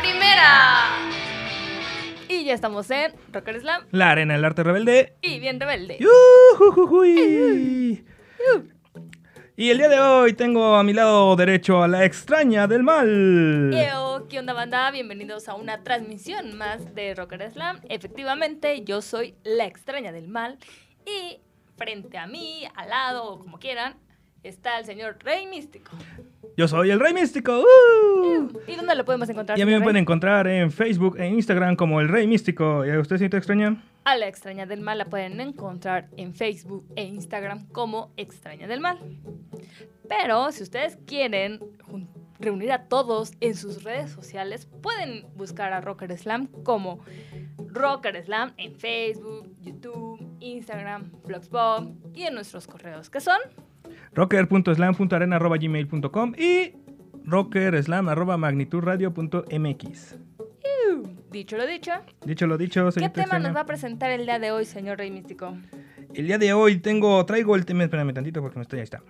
Primera. Y ya estamos en Rocker Slam La arena del arte rebelde. y bien rebelde. Yujujujuy. Y el día de hoy tengo a mi lado derecho a la extraña del mal. Eo, ¿qué onda banda? Bienvenidos a una transmisión más de Rocker Slam. Efectivamente, yo soy la extraña del mal y frente a mí, al lado o como quieran, está el señor Rey Místico. Yo soy el Rey Místico. ¡uh! ¿Y dónde lo podemos encontrar? Y a mí me pueden encontrar en Facebook e Instagram como el Rey Místico. ¿Y a usted, señorita extraña? A la extraña del mal la pueden encontrar en Facebook e Instagram como extraña del mal. Pero si ustedes quieren reunir a todos en sus redes sociales, pueden buscar a Rocker Slam como Rocker Slam en Facebook, YouTube, Instagram, Blogspot y en nuestros correos que son rocker.slam.arena.gmail.com y rockerslam.magnitudradio.mx. dicho lo dicho. Dicho lo dicho, ¿Qué señorita tema nos va a presentar el día de hoy, señor Rey Místico? El día de hoy tengo, traigo el tema, espérame tantito porque me estoy, ahí está.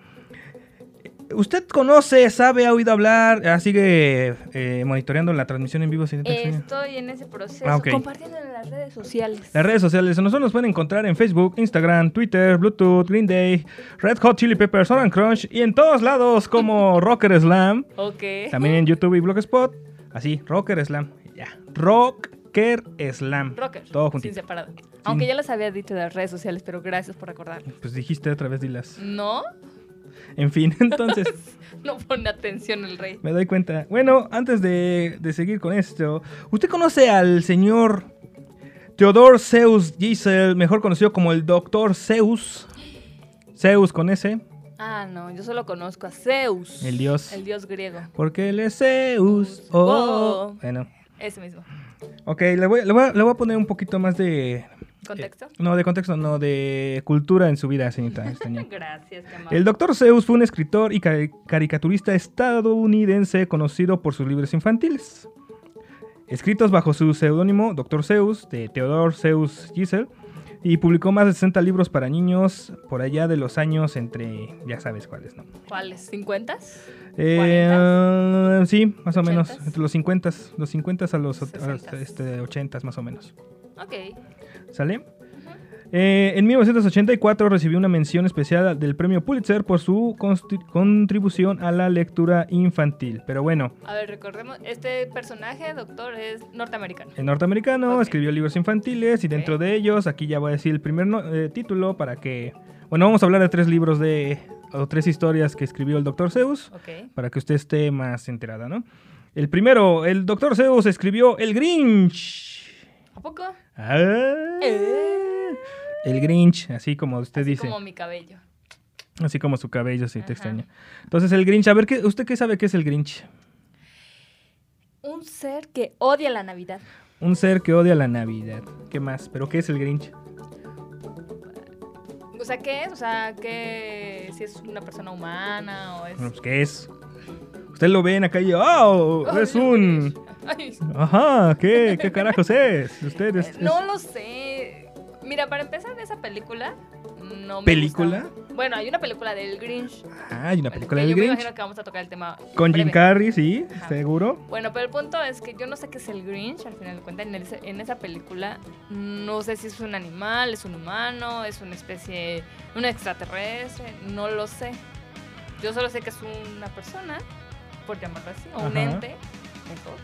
¿Usted conoce, sabe, ha oído hablar, ah, sigue eh, monitoreando la transmisión en vivo? Estoy en ese proceso, Ah, compartiendo en las redes sociales. Las redes sociales, nosotros nos pueden encontrar en Facebook, Instagram, Twitter, Bluetooth, Green Day, Red Hot Chili Peppers, Orange Crunch y en todos lados como Rocker Slam. Ok. También en YouTube y Blogspot. Así, Rocker Slam. Ya. Rocker Slam. Rocker. Todo Sin juntito. separado. Aunque ya los había dicho de las redes sociales, pero gracias por recordarme. Pues dijiste otra vez, dilas. ¿No? En fin, entonces, No pone atención el rey. me doy cuenta. Bueno, antes de, de seguir con esto, ¿usted conoce al señor Theodor Zeus Gisel, mejor conocido como el Doctor Zeus? Zeus con S, Ah, no, yo solo conozco a Zeus. el dios. El dios griego. Porque él es Zeus. Oh. Oh. Bueno, Ese mismo. ok, le voy, le voy a- le voy a poner un poquito más de... ¿Contexto? No, de contexto, no, de cultura en su vida, señorita. Gracias, qué amable. El Dr. Zeus fue un escritor y cari- caricaturista estadounidense conocido por sus libros infantiles. Escritos bajo su seudónimo Dr. Zeus, de Theodore Zeus Gisel, y publicó más de 60 libros para niños por allá de los años entre, ya sabes cuáles, ¿no? ¿Cuáles? ¿50? Eh, ah, sí, más o menos, entre los 50, los 50 a los, a los, este, 80 más o menos. Ok. ¿Sale? Eh, en 1984 recibió una mención especial del premio Pulitzer por su contribución a la lectura infantil. Pero bueno, A ver, recordemos, este personaje, doctor, es norteamericano. en norteamericano escribió libros infantiles y dentro de ellos, aquí ya voy a decir el primer no- eh, título para que... Bueno, vamos a hablar de tres libros de... o tres historias que escribió el Dr. Zeus Ok. para que usted esté más enterada, ¿no? El primero, el Dr. Zeus escribió El Grinch. ¿A poco? Ah. El Grinch, así como usted Así dice. como mi cabello. Así como su cabello, sí, te Ajá. extraña. Entonces el Grinch, a ver, ¿qué, ¿usted qué sabe qué es el Grinch? Un ser que odia la Navidad. Un ser que odia la Navidad. ¿Qué más? ¿Pero qué es el Grinch? O sea, ¿qué es? O sea, que si es una persona humana o es... Bueno, pues, ¿Qué es? Usted lo ve en la calle, ¡oh! Ay, Es un... Ay, Ajá, ¿qué? ¿Qué carajos es? Usted es... no lo sé. Mira, para empezar, de esa película no me ¿Película? gusta. Bueno, hay una película del Grinch. Ah, hay una película del yo me Grinch. imagino que vamos a tocar el tema Con Jim. Carrey, sí, Ajá. seguro. Bueno, pero el punto es que yo no sé qué es el Grinch, al final de cuentas, en, en esa película no sé si es un animal, es un humano, es una especie, un extraterrestre, no lo sé. Yo solo sé que es una persona, por llamarlo así, o un ente, mejor,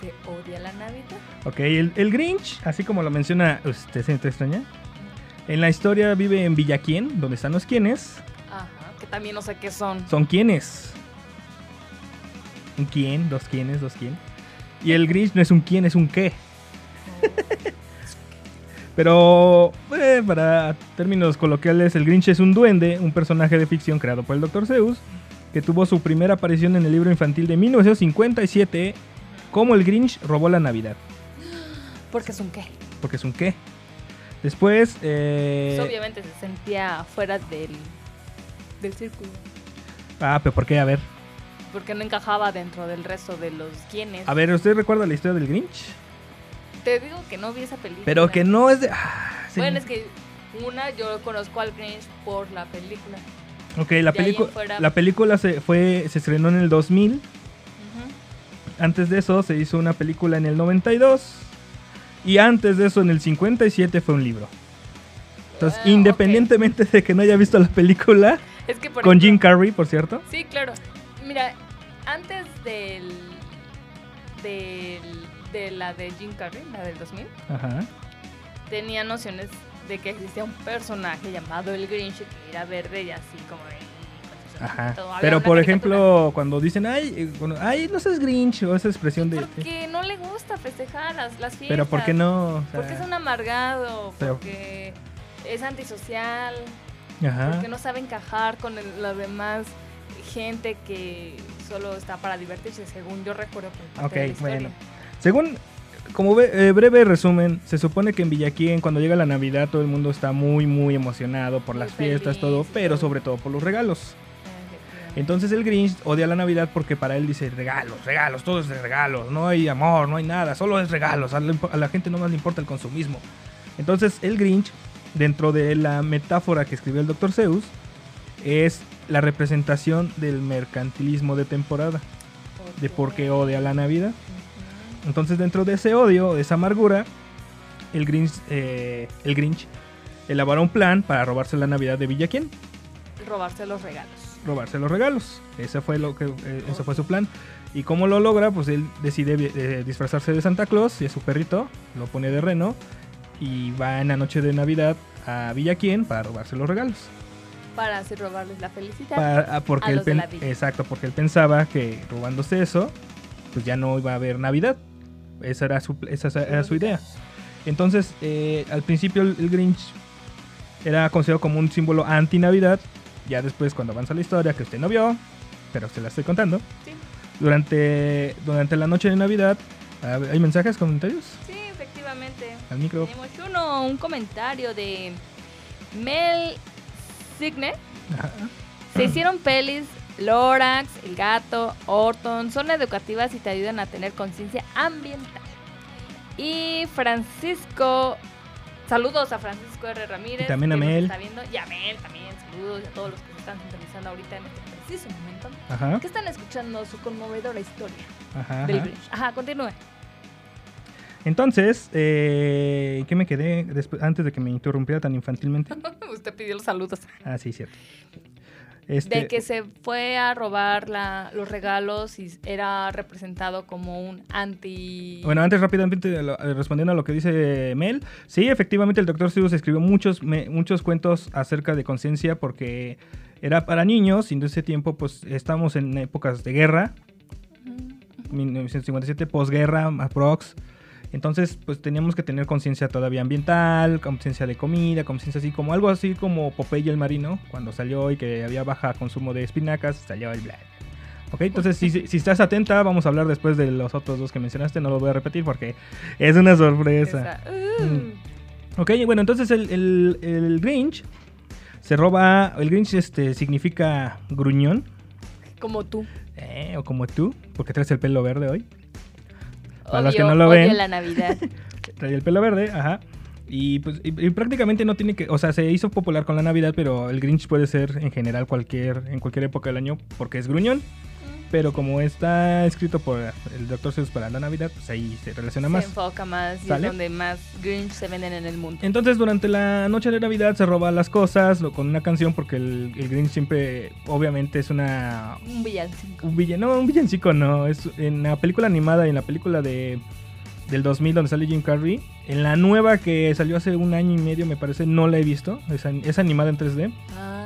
que odia la Navidad. Ok, el, el Grinch, así como lo menciona usted, ¿se te extraña? En la historia vive en Villaquien, donde están los quienes. Ajá, que también no sé qué son. Son quienes. Un quién, dos quienes, dos quién. Y el Grinch no es un quién, es un qué. Pero, eh, para términos coloquiales, el Grinch es un duende, un personaje de ficción creado por el Dr. Zeus, que tuvo su primera aparición en el libro infantil de 1957, como el Grinch robó la Navidad. Porque es un qué. Porque es un qué. Después, eh, Pues obviamente se sentía fuera del, del círculo. ah, pero ¿por qué? A ver. Porque no encajaba dentro del resto de los quienes. A ver, ¿usted recuerda la historia del Grinch? Te digo que no vi esa película. Pero que no es de... ah, sí. Bueno, es que una, yo conozco al Grinch por la película. Ok, la, fuera- la película se, fue, se estrenó en el 2000. Ujú. Antes de eso se hizo una película en el 92. Y antes de eso, en el 57, fue un libro. Entonces, Ah, independientemente de que no haya visto la película, Es que por con Jim Carrey, por cierto. Sí, claro. Mira, antes del, del de la de Jim Carrey, la del 2000, Ajá. tenía nociones de que existía un personaje llamado el Grinch que era verde y así como de- Ajá. Pero por caricatura. ejemplo, cuando dicen, ay, eh, bueno, ay, no seas Grinch, o esa expresión de. Porque no le gusta festejar las, las fiestas. Pero ¿por qué no? O sea, Porque es un amargado, Pero- porque es antisocial, Ajá. porque no sabe encajar con el- la demás gente que solo está para divertirse, según yo recuerdo Ok, de la historia. bueno. Según, como ve- eh, breve resumen, se supone que en Villaquien, cuando llega la Navidad, todo el mundo está muy, muy emocionado por Muy las fiestas, todo, pero sobre todo por los regalos. Entonces el Grinch odia la Navidad porque para él dice regalos, regalos, todo es de regalos, no hay amor, no hay nada, solo es regalos, a la, a la gente no más le importa el consumismo. Entonces el Grinch, dentro de la metáfora que escribió el Dr. Zeus, es la representación del mercantilismo de temporada, de por qué odia la Navidad. Entonces dentro de ese odio, de esa amargura, el Grinch, eh, el Grinch elaboró un plan para robarse la Navidad de Villaquien Robarse los regalos. robarse los regalos. Ese fue lo que eh, ese fue su plan. Y cómo lo logra, pues él decide eh, disfrazarse de Santa Claus y es su perrito, lo pone de reno y va en la noche de Navidad a Villaquien para robarse los regalos. Para así robarles la felicidad. Para- ah, porque a él los de pen- la villa. exacto, porque él pensaba que robándose eso, pues ya no iba a haber Navidad. Esa era su, esa era su idea. Entonces, eh, al principio el, el Grinch era considerado como un símbolo anti-Navidad. Ya después, cuando avanza la historia, que usted no vio, pero se la estoy contando. Sí. Durante, durante la noche de Navidad, ¿hay mensajes, comentarios? Sí, efectivamente. Al micro. Tenemos uno, un comentario de Mel Signe. Ajá. Se hicieron pelis, Lorax, El Gato, Orton, son educativas y te ayudan a tener conciencia ambiental. Y Francisco, saludos a Francisco R. Ramírez. Y también a Mel. Está viendo, y a Mel también, saludos y a todos los que se están sintonizando ahorita en este preciso momento. Ajá. Que están escuchando su conmovedora historia Ajá. del ajá. Continúe. Entonces, eh, ¿qué me quedé antes de que me interrumpiera tan infantilmente? Usted pidió los saludos. Ah, sí, cierto. Este, De que se fue a robar la- los regalos y era representado como un anti... Bueno, antes rápidamente eh, respondiendo a lo que dice Mel, sí, efectivamente el Dr. Seuss escribió muchos, me- muchos cuentos acerca de conciencia porque era para niños y en ese tiempo pues estamos en épocas de guerra, 1957, posguerra, aprox, Entonces, pues teníamos que tener conciencia todavía ambiental, conciencia de comida, conciencia así como algo así como Popeye el marino, cuando salió y que había baja consumo de espinacas, salió el bla. Ok, entonces si, si estás atenta, vamos a hablar después de los otros dos que mencionaste, no los voy a repetir porque es una sorpresa. Esa, uh, Mm. Ok, bueno, entonces el, el- el Grinch se roba, el Grinch este, significa gruñón, Como tú. eh, o como tú, porque traes el pelo verde hoy. Para los que no lo ven. la Navidad. Trae el pelo verde, ajá. Y pues y- y prácticamente no tiene que, o sea, se hizo popular con la Navidad, pero el Grinch puede ser en general cualquier en cualquier época del año porque es gruñón. Pero como está escrito por el Dr. Seuss para la Navidad, pues ahí se relaciona se más. enfoca más y es ¿Sale? donde más Grinch se venden en el mundo. Entonces durante la noche de Navidad se roba las cosas lo- con una canción porque el, el Grinch siempre, obviamente es una... Un villancico. Un villan, no, un villancico no, es en la película animada y en la película de del 2000 donde sale Jim Carrey. En la nueva que salió hace un año y medio me parece, no la he visto, es, es animada en 3D, Ay, sí.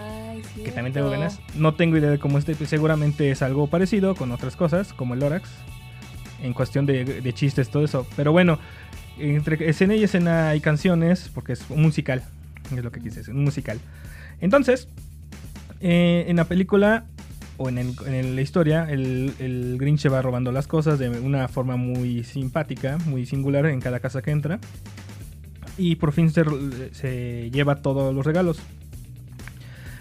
Que también tengo ganas. No tengo idea de cómo esté, seguramente es algo parecido con otras cosas, como el Lorax, en cuestión de, de chistes, todo eso. Pero bueno, entre escena y escena hay canciones, porque es un musical, es lo que quise decir, un musical. Entonces, eh, en la película o en, el- en la historia, el, el Grinch se va robando las cosas de una forma muy simpática, muy singular en cada casa que entra. Y por fin se, se lleva todos los regalos.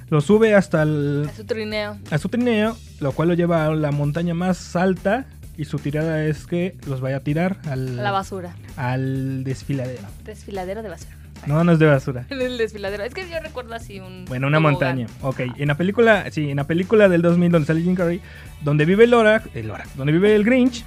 Lo sube hasta el, A su trineo. a su trineo, lo cual lo lleva a la montaña más alta. Y su tirada es que los vaya a tirar al, A la basura. al desfiladero. Desfiladero de basura. No, no es de basura. En el desfiladero. Es que yo recuerdo así un. Bueno, una montaña. Ok, en la película, sí, en la película del 2000 donde sale Jim Carrey, donde vive el Lorax, el Lorax, donde vive el Grinch,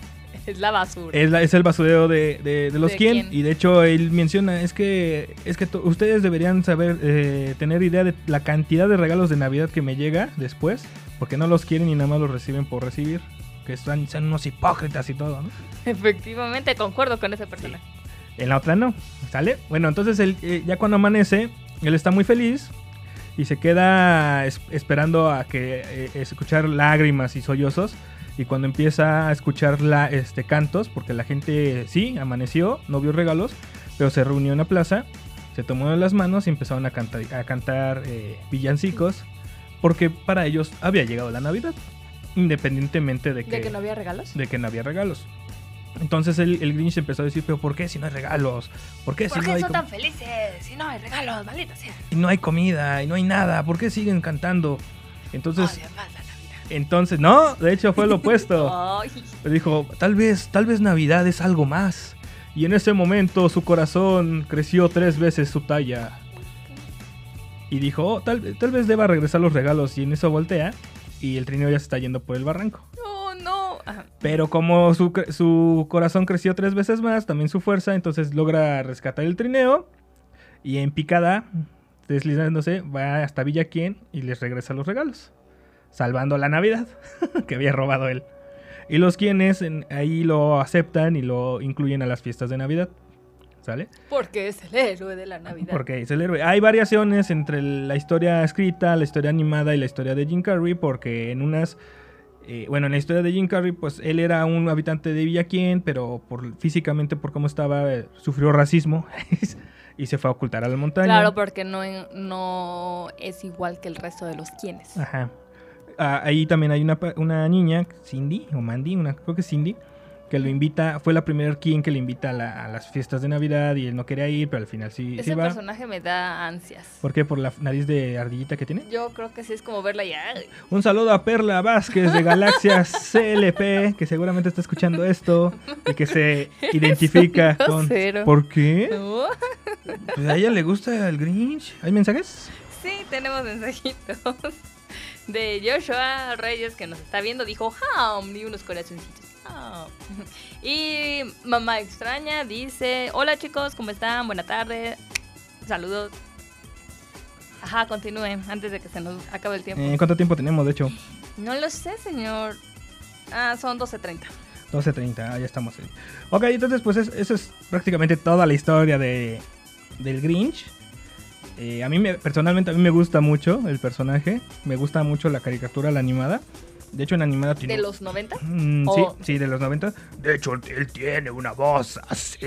Es la basura. es, la- es el basurero de, de- de los ¿De quién. Y de hecho él menciona, es que es que ustedes deberían saber, eh, tener idea de la cantidad de regalos de Navidad que me llega después, porque no los quieren y nada más los reciben por recibir. Que están, son unos hipócritas y todo, ¿no? Efectivamente, concuerdo con ese personaje. En la otra no, ¿sale? Bueno, entonces él, eh, ya cuando amanece, él está muy feliz y se queda es- esperando a que eh, escuchar lágrimas y sollozos. Y cuando empieza a escuchar la, este, cantos, porque la gente sí amaneció, no vio regalos, pero se reunió en la plaza, se tomó de las manos y empezaron a cantar, a cantar eh, villancicos, porque para ellos había llegado la Navidad, independientemente de que, ¿De que no había regalos? de que no había regalos. Entonces el, el Grinch empezó a decir, pero ¿por qué si no hay regalos? ¿Por qué si ¿Por no hay son tan felices si no hay regalos? Maldita sea. y no hay comida y no hay nada? ¿Por qué siguen cantando? Entonces, la Navidad. Entonces, no, de hecho fue lo opuesto. Dijo, tal vez, tal vez Navidad es algo más. Y en ese momento su corazón creció tres veces su talla. Y dijo, "Oh, tal, tal vez deba regresar los regalos. Y en eso voltea y el trineo ya se está yendo por el barranco. no, no. Ajá. Pero como su, su corazón creció tres veces más, también su fuerza, entonces logra rescatar el trineo. Y en picada, deslizándose, va hasta Villa Quien y les regresa los regalos. Salvando la Navidad que había robado él. Y los quienes en- ahí lo aceptan y lo incluyen a las fiestas de Navidad. ¿Sale? Porque es el héroe de la Navidad. Porque es el héroe. Hay variaciones entre la historia escrita, la historia animada y la historia de Jim Carrey, porque en unas... eh, bueno, en la historia de Jim Carrey, pues él era un habitante de Villaquien, pero por, físicamente por cómo estaba, eh, sufrió racismo y se fue a ocultar a la montaña. Claro, porque no, no es igual que el resto de los quienes. Ajá. Ah, ahí también hay una, una niña, Cindy, o Mandy, una, creo que Cindy, que lo invita, fue la primera quien que le invita a, la- a las fiestas de Navidad y él no quería ir, pero al final sí, sí Ese va. personaje me da ansias. ¿Por qué? ¿Por la nariz de ardillita que tiene? Yo creo que sí es como verla ya. Un saludo a Perla Vázquez de Galaxias CLP, que seguramente está escuchando esto y que se identifica con... ¿Por qué? ¿No? Pues a ella le gusta el Grinch. ¿Hay mensajes? Sí, tenemos mensajitos. De Joshua Reyes que nos está viendo, dijo Ham y unos corazoncitos. Y mamá extraña dice: Hola chicos, ¿cómo están? Buena tarde. Saludos. Ajá, continúen antes de que se nos acabe el tiempo. Eh, ¿Cuánto tiempo tenemos, de hecho? No lo sé, señor. Ah, son 12.30. 12.30, ah, ya estamos ahí. Ok, entonces pues es- eso es prácticamente toda la historia de, del Grinch. Eh, a mí me, personalmente a mí me gusta mucho el personaje, me gusta mucho la caricatura, la animada. De hecho, en animada tiene. ¿De los 90? Mm, Sí, sí, de los 90. De hecho, él tiene una voz así.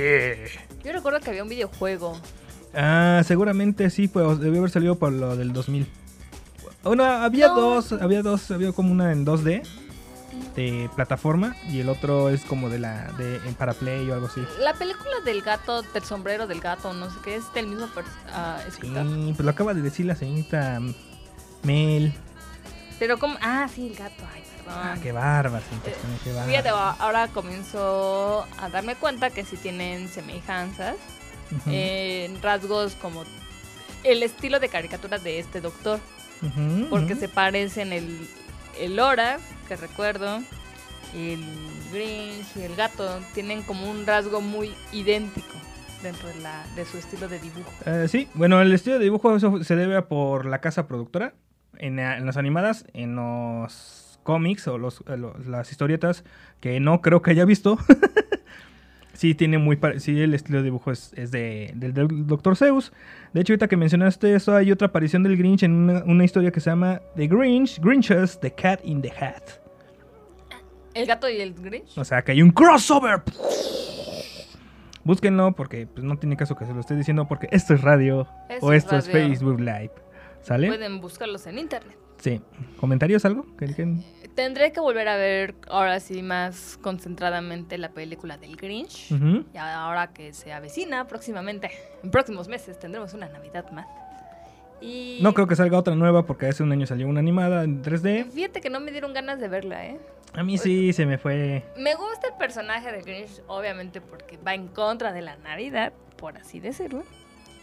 Yo recuerdo que había un videojuego. Ah, seguramente sí, pues debió haber salido por lo del 2000. Bueno, había No. dos, había dos, había como una en 2D de plataforma y el otro es como de la de en para play o algo así. La película del gato, del sombrero del gato, no sé qué, es del mismo pers- ah, Sí, escritor. pues lo acaba de decir la señorita Mel. Pero como... Ah, sí, el gato. Ay, perdón. Ah, qué bárbaro, Eh, qué Fíjate, bárbaro. a- ahora comienzo a darme cuenta que sí tienen semejanzas Ujú, en rasgos como el estilo de caricatura de este doctor. Porque se parecen el, el Horace, que recuerdo, el Grinch y el gato. Tienen como un rasgo muy idéntico dentro de, la, de su estilo de dibujo. Eh, sí, bueno, el estilo de dibujo eso se debe a por la casa productora. En, en las animadas, en los cómics o los, eh, lo- las historietas que no creo que haya visto. sí, tiene muy sí, el estilo de dibujo es, es de, del, del Dr. Zeus. De hecho, ahorita que mencionaste eso, hay otra aparición del Grinch en una, una historia que se llama The Grinch, Grinches, The Cat in the Hat. El gato y el Grinch. O sea, que hay un crossover. Búsquenlo porque pues, no tiene caso que se lo esté diciendo porque esto es radio o es esto es radio. Facebook Live. ¿Sale? Pueden buscarlos en internet. Sí. ¿Comentarios algo? ¿Que digan? Tendré que volver a ver ahora sí más concentradamente la película del Grinch. Ujú. Y ahora que se avecina próximamente, en próximos meses tendremos una Navidad más. Y No creo que salga otra nueva porque hace un año salió una animada en 3D. Fíjate que no me dieron ganas de verla, ¿eh? A mí sí se me fue. Me gusta el personaje de Grinch, obviamente porque va en contra de la Navidad, por así decirlo.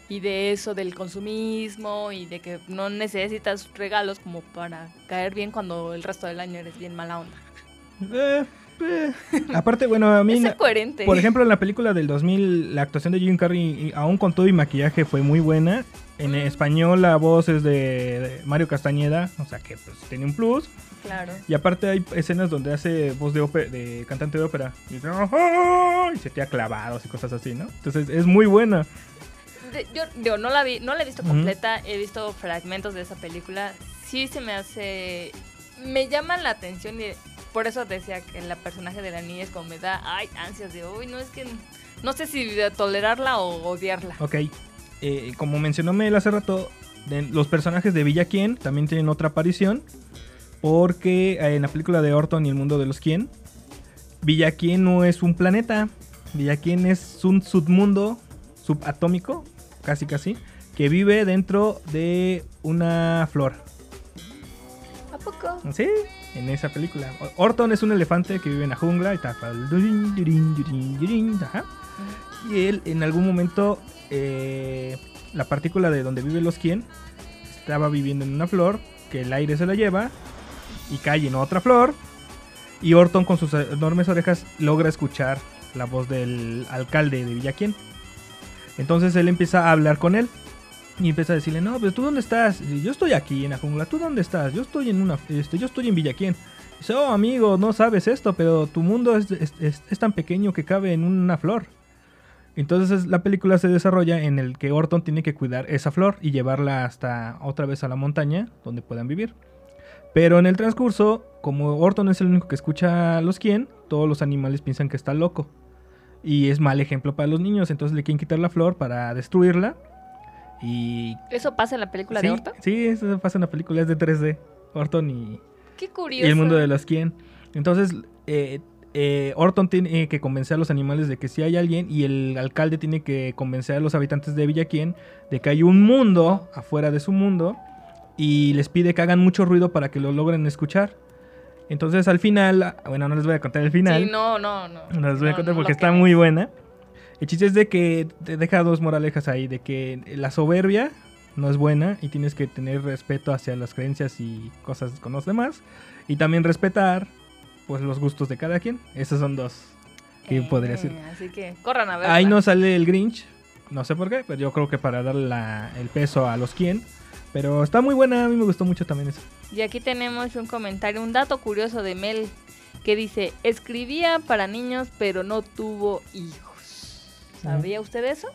Y de eso del consumismo y de que no necesitas regalos como para caer bien cuando el resto del año eres bien mala onda. Eh, eh. Aparte, bueno, a mí. Coherente. Por ejemplo, en la película del 2000, la actuación de Jim Carrey, y aún con todo y maquillaje, fue muy buena. En español, la voz es de, Mario Castañeda, o sea que pues tiene un plus. Claro. Y aparte hay escenas donde hace voz de, ópe- de cantante de ópera. Y, se te clavados y cosas así, ¿no? Entonces es muy buena. Yo digo, no la vi, no la he visto completa, he visto fragmentos de esa película. Sí se me hace. Me llama la atención y por eso decía que la personaje de la niña es como me da ay, ansias de uy, no es que no sé si tolerarla o odiarla. Ok. Eh, como mencionó Mel hace rato, de- los personajes de Villa Quien también tienen otra aparición. Porque eh, en la película de Orton y el mundo de los Quien, Villa Quien no es un planeta. Villa Quien es un submundo subatómico, casi casi, que vive dentro de una flor. ¿A poco? Sí, en esa película. Orton es un elefante que vive en la jungla y. Y él en algún momento, eh, la partícula de donde viven los quien estaba viviendo en una flor, que el aire se la lleva y cae en otra flor. Y Orton con sus enormes orejas logra escuchar la voz del alcalde de Villaquien. Entonces él empieza a hablar con él. Y empieza a decirle, no, pero tú dónde estás? Yo estoy aquí en la jungla. ¿Tú dónde estás? Yo estoy en una, este, yo estoy en Villaquien. Dice, oh amigo, no sabes esto, pero tu mundo es- es tan pequeño que cabe en una flor. Entonces la película se desarrolla en el que Orton tiene que cuidar esa flor y llevarla hasta otra vez a la montaña donde puedan vivir. Pero en el transcurso, como Orton es el único que escucha a los quien, todos los animales piensan que está loco. Y es mal ejemplo para los niños, entonces le quieren quitar la flor para destruirla. Y ¿Eso pasa en la película sí, de Orton? Sí, eso pasa en la película, es de 3D. Orton y, Qué y curioso. el mundo de los quién. Entonces, eh, eh, Orton tiene que convencer a los animales de que sí hay alguien y el alcalde tiene que convencer a los habitantes de Villaquien de que hay un mundo afuera de su mundo y les pide que hagan mucho ruido para que lo logren escuchar. Entonces, al final, bueno, no les voy a contar el final. Sí, no, no, no. No les voy a No, contar no porque está muy buena. El chiste es de que te deja dos moralejas ahí, de que la soberbia no es buena y tienes que tener respeto hacia las creencias y cosas con los demás y también respetar pues los gustos de cada quien. Esos son dos que Eh, podría ser. Así que corran a ver. Ahí no sale el Grinch, no sé por qué, pero yo creo que para darle la- el peso a los quien. Pero está muy buena, a mí me gustó mucho también eso. Y aquí tenemos un comentario, un dato curioso de Mel que dice, escribía para niños pero no tuvo hijos. ¿Sabía usted eso?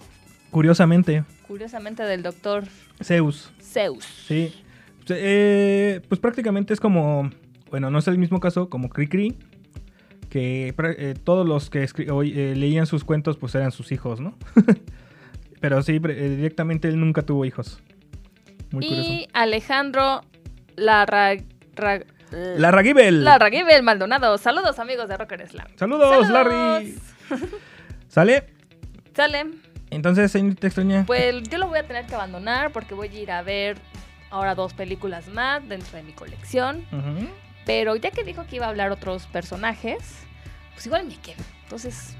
Curiosamente, Curiosamente del doctor Zeus. Zeus. Sí. Eh, pues prácticamente es como bueno, no es el mismo caso como Cricri, que eh, todos los que eh, leían sus cuentos pues eran sus hijos, ¿no? Pero sí, directamente él nunca tuvo hijos. Muy curioso. y Alejandro Larra... Ra- La Ragibel. Larraguibel Maldonado. Saludos, amigos de Rocker Slam. Saludos, Saludos. Larry. ¿Sale? Sale. Entonces, señorita extraña. Pues yo lo voy a tener que abandonar porque voy a ir a ver ahora dos películas más dentro de mi colección. Pero ya que dijo que iba a hablar otros personajes, pues igual me quedo. Entonces,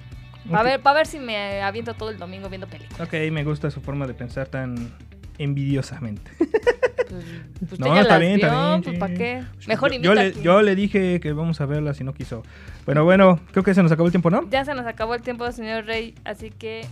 para Ok. ver, para ver si me aviento todo el domingo viendo películas. Ok, me gusta su forma de pensar tan envidiosamente. Pues, pues No, está las bien, está vio, bien, pues. ¿para qué? Mejor yo, yo le, yo le dije que vamos a verla si no quiso. Bueno, bueno, creo que se nos acabó el tiempo, ¿no? Ya se nos acabó el tiempo, señor Rey, así que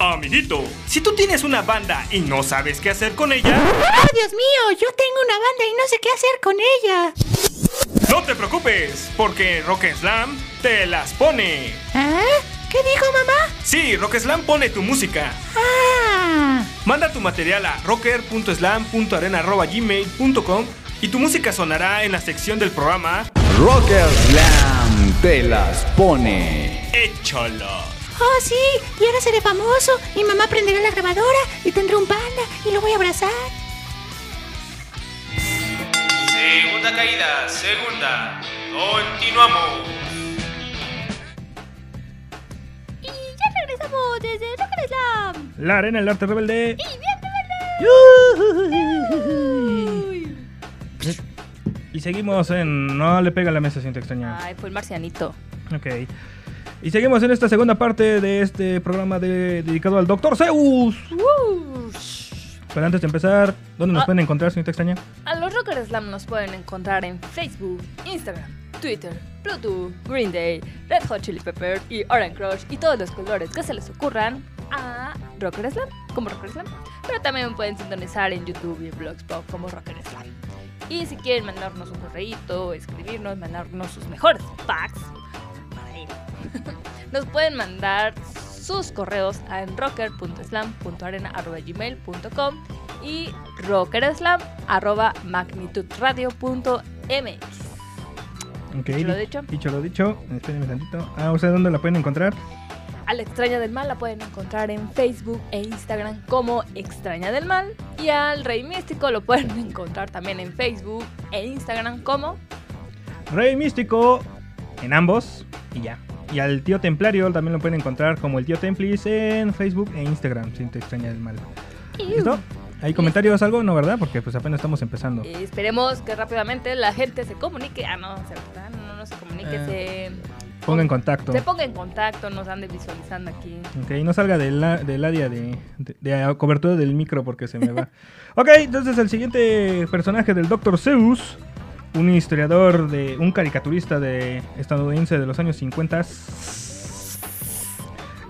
Amiguito, si tú tienes una banda y no sabes qué hacer con ella, ¡Ah, Dios mío! Yo tengo una banda y no sé qué hacer con ella. no te preocupes, porque Rock Slam te las pone. ¿Ah? ¿Qué dijo mamá? Sí, Rock Slam pone tu música. ¡Ah! Manda tu material a rocker.slam.arena.gmail.com y tu música sonará en la sección del programa Rocker Slam te las pone. Échalo. ¡Oh, sí! Y ahora seré famoso. Mi mamá prenderá la grabadora y tendré un panda y lo voy a abrazar. Segunda caída, segunda. Continuamos. Regresamos desde Rocker Slam. La arena, el arte rebelde. Y seguimos en. No le pega la mesa, siento extraña. ay, fue el marcianito. Ok. Y seguimos en esta segunda parte de este programa de- dedicado al Dr. Zeus. Pero antes de empezar, ¿dónde nos Ah. pueden encontrar, señorita extraña? A los Rocker Slam nos pueden encontrar en Facebook, Instagram, Twitter, Bluetooth, Green Day, Red Hot Chili Pepper y Orange Crush y todos los colores que se les ocurran a Rocker Slam, como Rocker Slam. Pero también pueden sintonizar en YouTube y en Blogspot como Rocker Slam. Y si quieren mandarnos un correíto, escribirnos, mandarnos sus mejores packs, nos pueden mandar sus correos a en rocker.slam.arena.gmail.com y rockerslam.magnitudradio.mx. Ok. Dicho lo di- dicho. Dicho lo dicho. Espérenme tantito. Ah, sea, ¿dónde la pueden encontrar? A la extraña del mal la pueden encontrar en Facebook e Instagram como extraña del mal. Y al rey místico lo pueden encontrar también en Facebook e Instagram como Rey Místico en ambos. Y ya. Y al tío Templario también lo pueden encontrar como el tío Templis en Facebook e Instagram. Si te extraña el mal. ¿Listo? ¿Hay comentarios algo? No, ¿verdad? Porque pues apenas estamos empezando. Eh, esperemos que rápidamente la gente se comunique. Ah, no, se, no, no se comunique, Ah. se, Ponga en contacto. se ponga en contacto, nos ande visualizando aquí. Ok, no salga del, área de, de- de cobertura del micro porque se me va. ok, entonces el siguiente personaje del Dr. Zeus, un historiador de. un caricaturista de estadounidense de los años 50.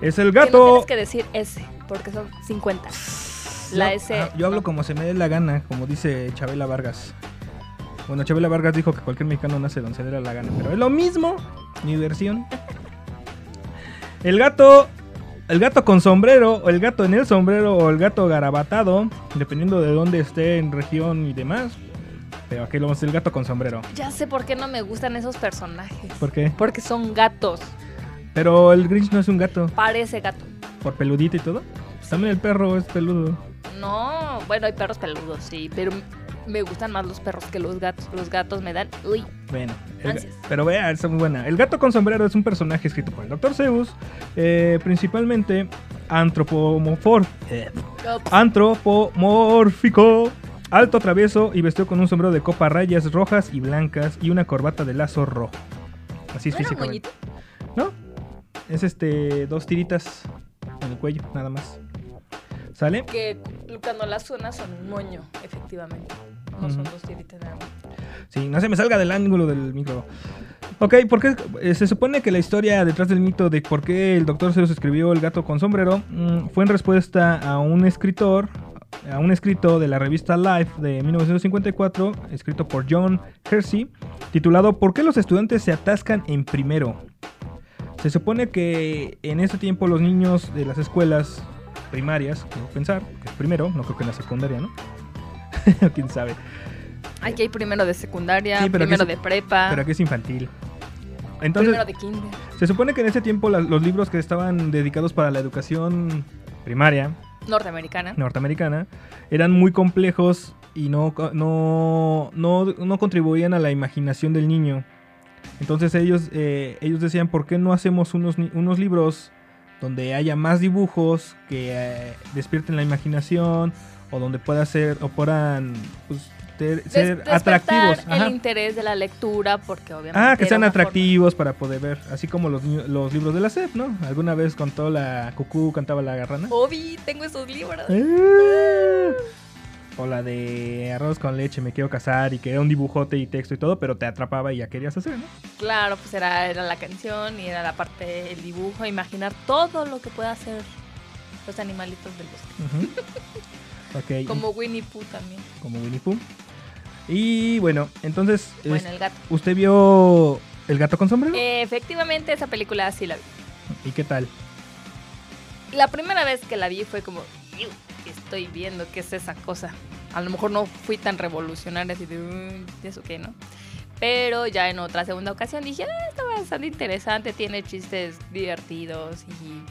Es el Que no gato. tienes que decir S, porque son 50. La Yo- S. ah, yo hablo no. como se me dé la gana, como dice Chabela Vargas. Bueno, Chabela Vargas dijo que cualquier mexicano nace donde se le dé la gana, pero es lo mismo, mi versión. El gato, el gato con sombrero, o el gato en el sombrero, o el gato garabatado, dependiendo de dónde esté en región y demás. Pero aquí lo vamos a decir el gato con sombrero. Ya sé por qué no me gustan esos personajes. ¿Por qué? Porque son gatos. Pero el Grinch no es un gato, Parece gato. por peludito y todo. También el perro es peludo. No, bueno, hay perros peludos, sí, pero me gustan más los perros que los gatos. Los gatos me dan. Uy, Bueno, el pero vea, está muy buena. El gato con sombrero es un personaje escrito por el Dr. Zeus, eh, principalmente eh, Ups. antropomórfico, alto, travieso y vestido con un sombrero de copa rayas rojas y blancas y una corbata de lazo rojo. Así es ¿No era físicamente. ¿No? Es este, dos tiritas en el cuello, nada más. ¿Sale? Que cuando las suenas son un moño, efectivamente. No son dos tiritas nada más. Sí, no se me salga del ángulo del micro. Ok, porque eh, se supone que la historia detrás del mito de por qué el doctor Zeus escribió El gato con sombrero mm, fue en respuesta a un escritor, a un escrito de la revista Life de 1954, escrito por John Hersey, titulado ¿Por qué los estudiantes se atascan en primero? Se supone que en ese tiempo los niños de las escuelas primarias, quiero pensar, que es primero, no creo que en la secundaria, ¿no? Quién sabe. Aquí hay primero de secundaria, Sí, primero de prepa, Pero aquí es infantil. Entonces, primero de kinder. se supone que en ese tiempo la- los libros que estaban dedicados para la educación primaria Norteamericana. norteamericana eran muy complejos y no, no, no, no contribuían a la imaginación del niño. Entonces ellos, eh, ellos decían, ¿por qué no hacemos unos, unos libros donde haya más dibujos que eh, despierten la imaginación o donde pueda ser o puedan pues, ter- ser atractivos? el Ajá. interés de la lectura porque obviamente Ah, que sean forma- atractivos para poder ver, así como los, los libros de la SEP, ¿no? Alguna vez contó la Cucú, cantaba la garrana. Obi, tengo esos libros. Eh. O la de arroz con leche, me quiero casar y que era un dibujote y texto y todo, pero te atrapaba y ya querías hacer, ¿no? Claro, pues era, era la canción y era la parte el dibujo, imaginar todo lo que pueda hacer los animalitos del bosque. Como Winnie Pooh también. como Winnie Pooh. Y bueno, entonces, es- Bueno, el gato. ¿usted vio El gato con sombrero? Efectivamente, esa película sí la vi. ¿Y qué tal? La primera vez que la vi fue como, "Iu, ¿qué estoy viendo? ¿Qué es esa cosa? A lo mejor no fui tan revolucionaria así de, "Uy, ¿eso qué, no? Pero ya en otra segunda ocasión dije, ah, está bastante interesante, tiene chistes divertidos y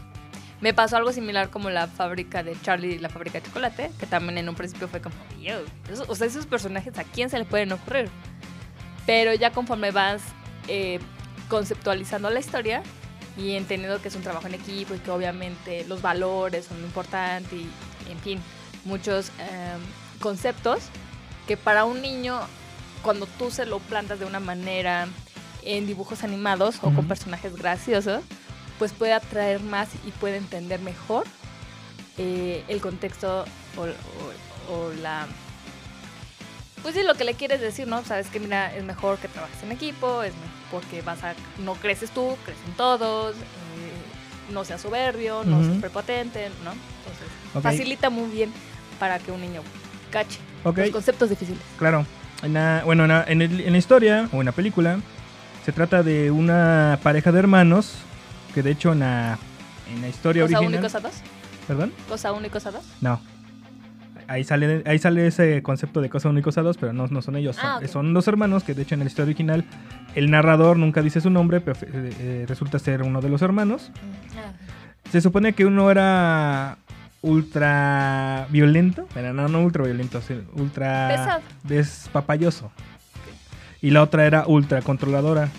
me pasó algo similar como la fábrica de Charlie y la fábrica de chocolate, que también en un principio fue como, "Iu, eso- o sea, esos personajes a quién se le pueden ocurrir. Pero ya conforme vas eh, conceptualizando la historia y entendiendo que es un trabajo en equipo y que obviamente los valores son importantes y, en fin, muchos em, conceptos que para un niño, cuando tú se lo plantas de una manera en dibujos animados o con personajes graciosos, pues puede atraer más y puede entender mejor eh, el contexto o, o- o la... Pues sí, lo que le quieres decir, ¿no? Sabes que mira, es mejor que trabajes en equipo, es mejor porque vas a... No creces tú, crecen todos, eh, no seas soberbio, no Ujú. seas prepotente, ¿no? Entonces, Ok. facilita muy bien para que un niño cache Ok. los conceptos difíciles. Claro. En la- bueno, en la, en el- en la historia o en la película se trata de una pareja de hermanos que de hecho en la, en la historia ¿Cosa original... uno y cosa dos? ¿Perdón? ¿Cosa y cosa dos? No. Ahí sale, ahí sale ese concepto de cosa uno y cosa dos, pero no, no son ellos. Ah, son, dos hermanos que de hecho en la historia original el narrador nunca dice su nombre, pero eh, eh, resulta ser uno de los hermanos. Ah. Se supone que uno era ultra violento, pero no, no ultra violento, ultra Pesado. despapalloso. Y la otra era ultra controladora.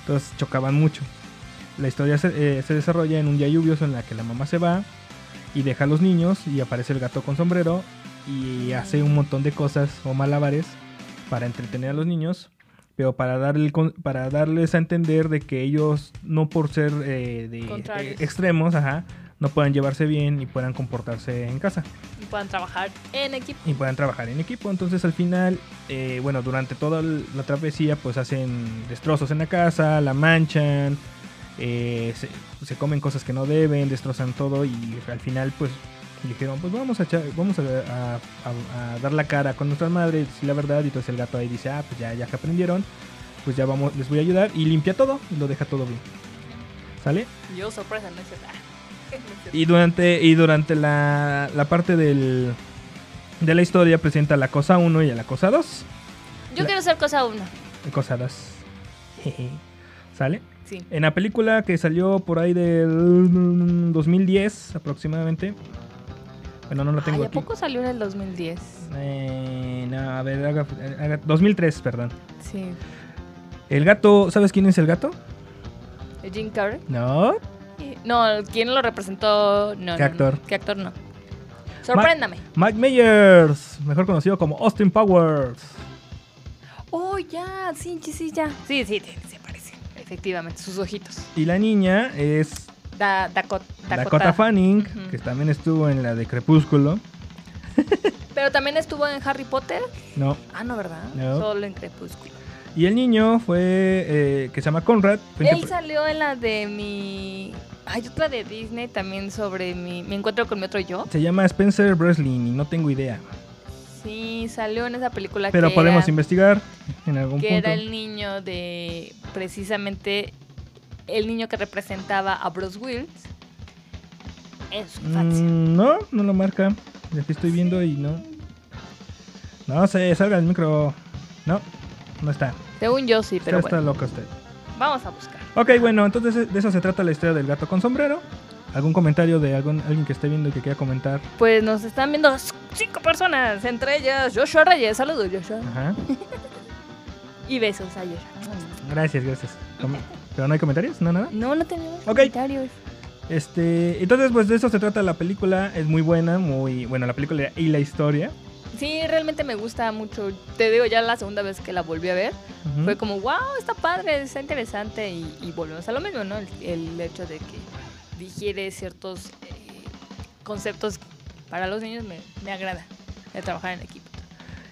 Entonces chocaban mucho. La historia se, eh, se desarrolla en un día lluvioso en la que la mamá se va y deja a los niños y aparece el gato con sombrero y hace un montón de cosas o malabares para entretener a los niños, pero para, darle para darles a entender de que ellos no por ser eh, de eh, extremos, ajá, no puedan llevarse bien y puedan comportarse en casa Y puedan trabajar en equipo. y puedan trabajar en equipo. Entonces al final, eh, bueno, durante toda la travesía pues hacen destrozos en la casa, la manchan, eh, se, se comen cosas que no deben, destrozan todo y al final pues dijeron pues vamos a, echar- vamos a, a- a- a dar la cara con nuestras madres, la verdad y entonces el gato ahí dice ah pues ya, ya que aprendieron, pues ya vamos, les voy a ayudar y limpia todo y lo deja todo bien. ¿Sale? Yo, sorpresa, no es. Y durante, y durante la, la parte del, de la historia presenta la cosa 1 y a la cosa 2. Yo La- quiero ser cosa uno. Cosa 2. ¿Sale? Sí. En la película que salió por ahí del 2010 aproximadamente. Bueno, no lo tengo Ay, ¿a aquí. poco salió en el 2010? Eh, no, a ver, haga- haga- 2003, perdón. Sí. El gato, ¿sabes quién es el gato? ¿De Jim Carrey? No. No, ¿quién lo representó? No, ¿Qué actor? no. ¿Qué actor no? Sorpréndame. Mike Myers, mejor conocido como Austin Powers. Oh, ya, sí, sí, sí, ya. Sí, sí, sí. Efectivamente, sus ojitos. Y la niña es Da, Dakota, Dakota, Fanning, que también estuvo en la de Crepúsculo. Pero también estuvo en Harry Potter. No. Ah, no, ¿verdad? No. Solo en Crepúsculo. Y el niño fue, eh, que se llama Conrad. Él salió en la de mi... Hay otra de Disney también sobre mi... Me encuentro con mi otro yo. Se llama Spencer Breslin y no tengo idea. Sí, salió en esa película Pero que podemos era, investigar en algún que punto. era el niño de... Precisamente el niño que representaba a Bruce Willis en su infancia. Mm, no, no lo marca. Aquí estoy viendo y no. No sé, salga el micro. No, no está. Según yo sí, pero Está, está bueno. loca usted. Vamos a buscar. Ok, bueno, entonces de eso se trata la historia del gato con sombrero. ¿Algún comentario de algún, alguien que esté viendo y que quiera comentar? Pues nos están viendo cinco personas, entre ellas Joshua Reyes. Saludos, Joshua. Ajá. Y besos a Joshua. Gracias, gracias. ¿Pero no hay comentarios? ¿No, nada? No, no tenemos Ok. comentarios. Este, entonces, pues de eso se trata la película. Es muy buena, muy bueno la película y la historia. Sí, realmente me gusta mucho. Te digo, ya la segunda vez que la volví a ver, Ujú. fue como, wow, está padre, está interesante. Y, y volvemos a lo mismo, ¿no? El, el hecho de que digiere ciertos eh, conceptos para los niños me, me agrada de trabajar en equipo.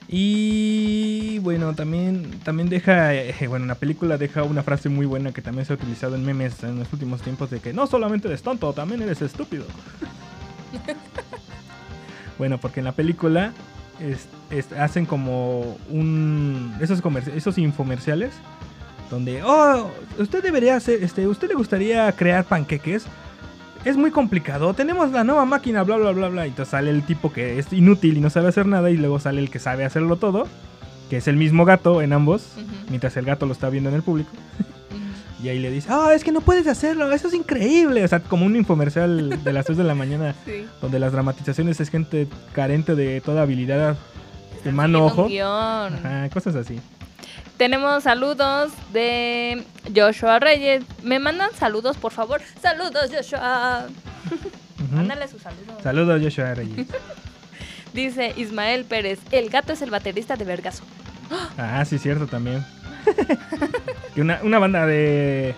Y bueno, también, también deja, eh, bueno, la película deja una frase muy buena que también se ha utilizado en memes en los últimos tiempos de que no solamente eres tonto, también eres estúpido. bueno, porque en la película es- es- hacen como un esos esos infomerciales donde oh usted debería hacer este usted le gustaría crear panqueques es muy complicado. Tenemos la nueva máquina bla bla bla bla y entonces sale el tipo que es inútil y no sabe hacer nada y luego sale el que sabe hacerlo todo que es el mismo gato en ambos mientras el gato lo está viendo en el público. Y ahí le dice ah es que no puedes hacerlo eso es increíble o sea como un infomercial de las 3 de la mañana Sí. donde las dramatizaciones es gente carente de toda habilidad de mano Siguiendo ojo. un guion. Ajá, cosas así Tenemos saludos de Joshua Reyes. ¿Me mandan saludos, por favor? Saludos, Joshua. Ujú. Mándale sus saludos. Saludos, Joshua Reyes. Dice Ismael Pérez, el gato es el baterista de Vergazo. Ah, sí, cierto también. una, una banda de.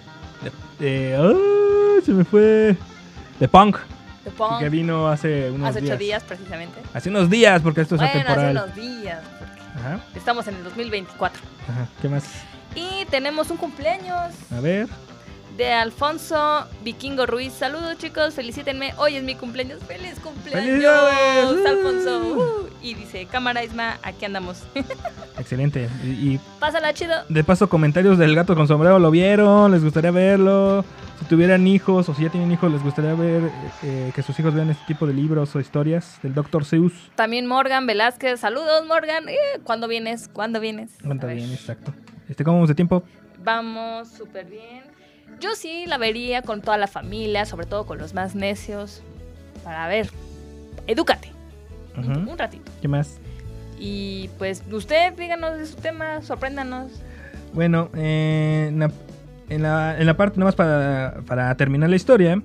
de, de- ¡Ah! se me fue. De punk. Punk. Que vino hace unos Hace ocho días. días, precisamente. Hace unos días, porque esto es bueno, hace atemporal. unos días. Ajá, Estamos en el 2024. ajá. ¿Qué más? Y tenemos un cumpleaños A ver. de Alfonso Vikingo Ruiz. Saludos, chicos. Felicítenme. Hoy es mi cumpleaños. ¡Feliz cumpleaños! ¡Felicidades! Alfonso. Uh. Y dice, cámara Isma, aquí andamos. Excelente. Y, y Pásala chido. de paso, comentarios del gato con sombrero. ¿Lo vieron? ¿Les gustaría verlo? Si tuvieran hijos o si ya tienen hijos, ¿les gustaría ver eh, que sus hijos vean este tipo de libros o historias del Dr. Seuss? También Morgan Velázquez. Saludos, Morgan. Eh, ¿Cuándo vienes? ¿Cuándo vienes? Ver. bien, exacto. Este, ¿Cómo vamos de tiempo? Vamos súper bien. Yo sí la vería con toda la familia, sobre todo con los más necios. Para ver, edúcate un ratito. ¿Qué más? Y pues usted díganos de su tema, sorpréndanos. Bueno, eh, en, la, en, la, parte nomás para, para terminar la historia,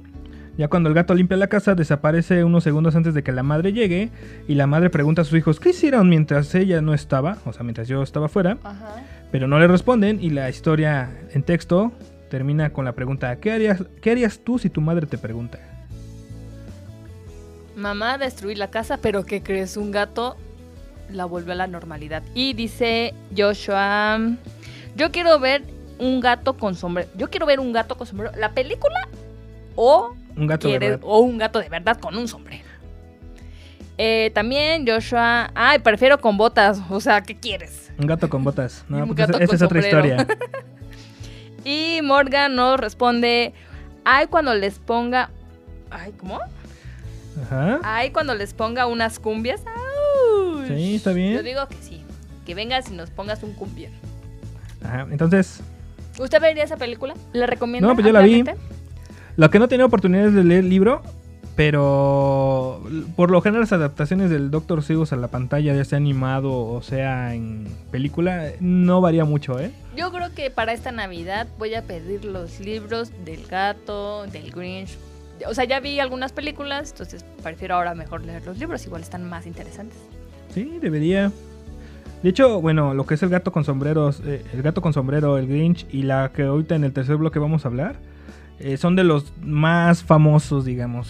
ya cuando el gato limpia la casa, desaparece unos segundos antes de que la madre llegue y la madre pregunta a sus hijos qué hicieron mientras ella no estaba, o sea, mientras yo estaba fuera, Ajá. pero no le responden y la historia en texto termina con la pregunta ¿qué harías, qué harías tú si tu madre te pregunta? Mamá destruir la casa, pero ¿qué crees? Un gato la volvió a la normalidad. Y dice Joshua, yo quiero ver un gato con sombrero. Yo quiero ver un gato con sombrero. ¿La película? O, Un gato de verdad. o un gato de verdad con un sombrero. Eh, también Joshua, ay, prefiero con botas. O sea, ¿qué quieres? Un gato con botas. No, Un porque gato esa, es otra historia. Y Morgan nos responde, ay, cuando les ponga... Ay, ¿cómo? Ajá. Ay, cuando les ponga unas cumbias. ¡Auch! Sí, está bien. Yo digo que sí. Que vengas y nos pongas un cumbia. Ajá. Entonces, ¿Usted vería esa película? ¿Le recomiendo? No, pues yo la vi. Lo que no he tenido oportunidad es de leer el libro, pero por lo general las adaptaciones del Dr. Seuss a la pantalla, ya sea animado o sea en película, no varía mucho, ¿eh? Yo creo que para esta Navidad voy a pedir los libros del gato, del Grinch. O sea, ya vi algunas películas, entonces prefiero ahora mejor leer los libros, igual están más interesantes. Sí, debería. De hecho, bueno, lo que es el gato con sombreros, eh, el gato con sombrero, el Grinch y la que ahorita en el tercer bloque vamos a hablar, eh, son de los más famosos, digamos.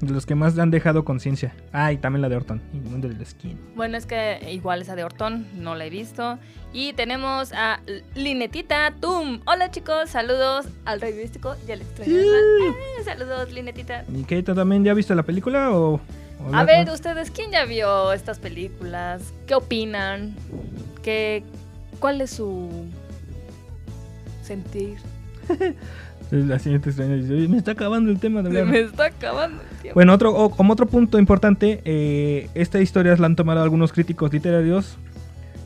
De los que más han dejado conciencia. Ah, y también la de Orton, y Mundo del Skin. Bueno, es que igual esa de Orton, no la he visto. Y tenemos a Linetita Tum. Hola chicos, saludos al rey místico y al extraño. Ah, saludos, Linetita. ¿Y también ya viste la película o...? A ver, ustedes, ¿quién ya vio estas películas? ¿Qué opinan? ¿Qué, ¿Cuál es su sentir? La siguiente extraña dice, "Oye, me está acabando el tema de hablar". me está acabando el tiempo. Bueno, otro, o- como otro punto importante, eh, esta historia la han tomado algunos críticos literarios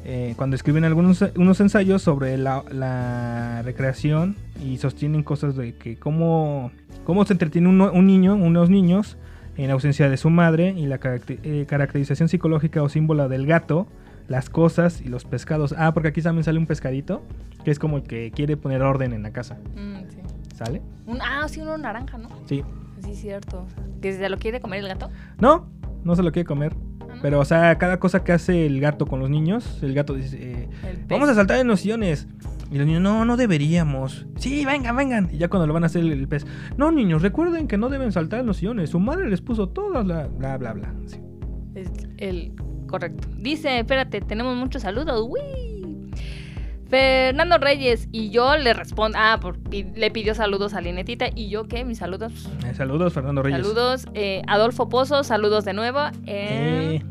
eh, cuando escriben algunos unos ensayos sobre la, la recreación y sostienen cosas de que cómo, cómo se entretiene uno- un niño, unos niños, en ausencia de su madre y la eh, caracterización psicológica o símbolo del gato, las cosas y los pescados. Ah, porque aquí también sale un pescadito, que es como el que quiere poner orden en la casa. Mm, sí. ¿Sale? Un- ah, sí, uno naranja, ¿no? Sí. Sí, cierto. ¿Que se lo quiere comer el gato? No, no se lo quiere comer. Ah, ¿no? Pero, o sea, cada cosa que hace el gato con los niños, el gato dice, eh, El vamos a saltar en los sillones. Y los niños, no, no deberíamos. Sí, vengan, vengan. Y ya cuando lo van a hacer el, pez, no, niños, recuerden que no deben saltar en los sillones. Su madre les puso todas la, bla, bla, bla. Sí. Es el correcto. Dice, espérate, tenemos muchos saludos. ¡Uy! Fernando Reyes y yo le respondo, ah, le pidió saludos a Linetita y yo qué, mis saludos. Eh, saludos, Fernando Reyes. Saludos, eh, Adolfo Pozo, saludos de nuevo. Eh, Eh,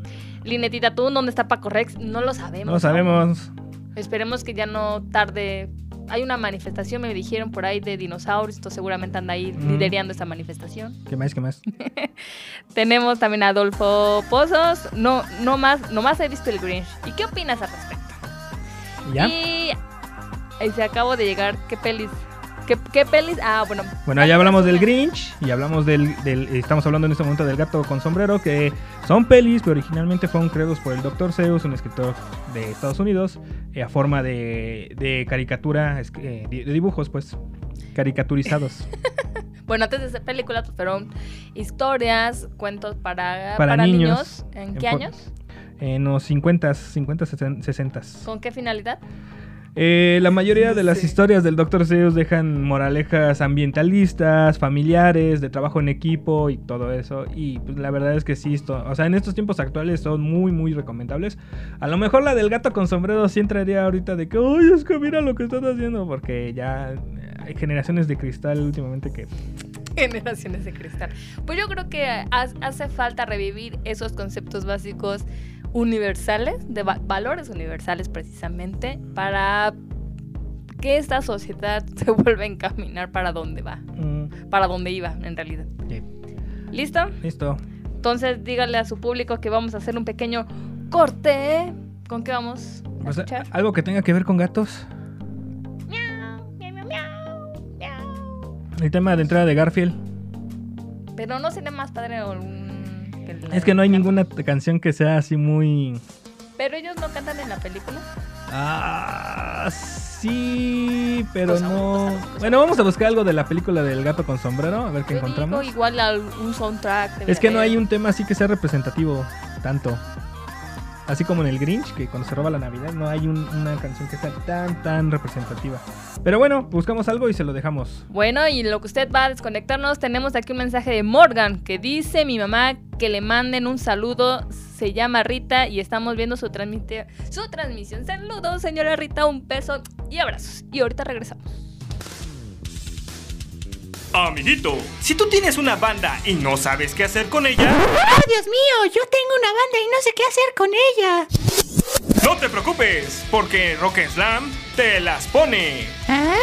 Linetita, ¿tú dónde está Paco Rex? No lo sabemos. no lo sabemos. Esperemos que ya no tarde. Hay una manifestación, me dijeron por ahí, de dinosaurios. Entonces seguramente anda ahí Mm. liderando esta manifestación. ¿Qué más, qué más? Tenemos también a Adolfo Pozos. No, no más, nomás he visto el Grinch. ¿Y qué opinas al respecto? ¿Y ¿Ya? Y ahí se acabo de llegar. ¿Qué pelis? ¿Qué, qué pelis? Ah, bueno. Bueno, ya hablamos del Grinch y hablamos del, del- Estamos hablando en este momento del gato con sombrero, que son pelis que originalmente fueron creados por el Dr. Seuss, un escritor de Estados Unidos, eh, a forma de, de caricatura, eh, de dibujos, pues, caricaturizados. Bueno, antes de ser películas, pues fueron historias, cuentos para, Para para, niños. niños. ¿En En qué fo- años? en los 50, 50, 60. ¿Con qué finalidad? Eh, la mayoría de las historias del Dr. Seuss dejan moralejas ambientalistas, familiares, de trabajo en equipo y todo eso. Y pues, la verdad es que sí, esto, o sea, en estos tiempos actuales son muy, muy recomendables. A lo mejor la del gato con sombrero sí entraría ahorita de que, ¡ay, es que mira lo que estás haciendo! Porque ya eh, hay generaciones de cristal últimamente que... Generaciones de cristal. Pues yo creo que ha- hace falta revivir esos conceptos básicos universales, de va- valores universales precisamente, para que esta sociedad se vuelva a encaminar para donde va, mm, para donde iba en realidad. sí. ¿Listo? Listo. Entonces dígale a su público que vamos a hacer un pequeño corte. ¿Con qué vamos a Pues, escuchar? algo que tenga que ver con gatos. El tema de entrada de Garfield. Pero no sería más padre un... Es que no hay ninguna canción que sea así muy... Pero ellos no cantan en la película. Ah, sí, pero Pues no. Bueno, vamos a buscar algo de la película del gato con sombrero, a ver qué Yo encontramos. digo igual a un soundtrack. Es que no hay un tema así que sea representativo tanto. Así como en el Grinch, que cuando se roba la Navidad no hay un- una canción que sea tan, tan representativa. Pero bueno, buscamos algo y se lo dejamos. Bueno, y lo que usted va a desconectarnos, tenemos aquí un mensaje de Morgan que dice mi mamá que le manden un saludo. Se llama Rita y estamos viendo su, su transmisión. Saludos, señora Rita, un beso y abrazos. Y ahorita regresamos. Amiguito, si tú tienes una banda y no sabes qué hacer con ella, ¡Oh, Dios mío! Yo tengo una banda y no sé qué hacer con ella. no te preocupes, porque Rock Slam te las pone. ¿Ah?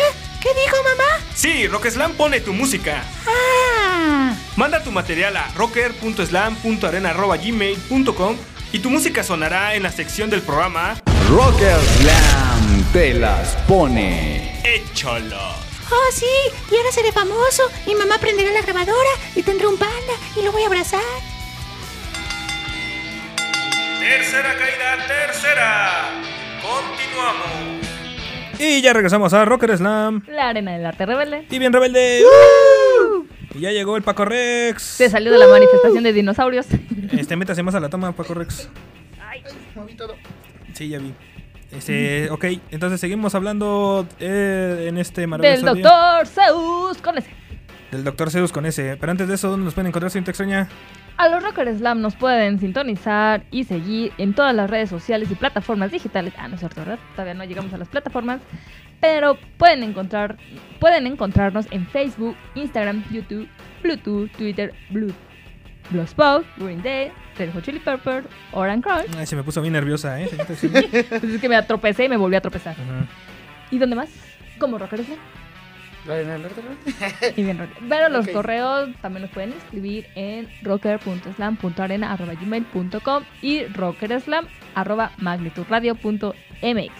¿Qué dijo mamá? Sí, Rock Slam pone tu música. ¡Ah! Manda tu material a rocker.slam.arena.gmail.com y tu música sonará en la sección del programa Rocker Slam te las pone. Échalo. ¡Oh, sí! Y ahora seré famoso. Mi mamá prenderá la grabadora y tendré un panda y lo voy a abrazar. Tercera caída, tercera. Continuamos. Y ya regresamos a Rocker Slam. La arena del arte rebelde. Y bien rebelde. Y ya llegó el Paco Rex. Se salió de la manifestación de dinosaurios. Este, métase más a la toma, Paco Rex. Sí, ya vi. Este, ok, entonces seguimos hablando eh, en este Del maravilloso día doctor Zeus con ese. del Dr. Zeus con ese. Pero antes de eso, ¿dónde nos pueden encontrar, Cinta Extraña? A los Rocker Slam nos pueden sintonizar y seguir en todas las redes sociales y plataformas digitales. Ah, no es cierto, ¿verdad? Todavía no llegamos a las plataformas. Pero pueden encontrar, pueden encontrarnos en Facebook, Instagram, YouTube, Bluetooth, Twitter, Blue, Blogspot, Green Day, Red Hot Chili Pepper, Orange Crush. Ay, se me puso bien nerviosa, ¿eh? Extraña? Pues es que me atropecé y me volví a tropezar. ¿Y dónde más? Como Rocker Slam. Y bien. Pero los correos también los pueden escribir en rocker.slam.arena.gmail.com y rockerslam.magnitudradio.mx.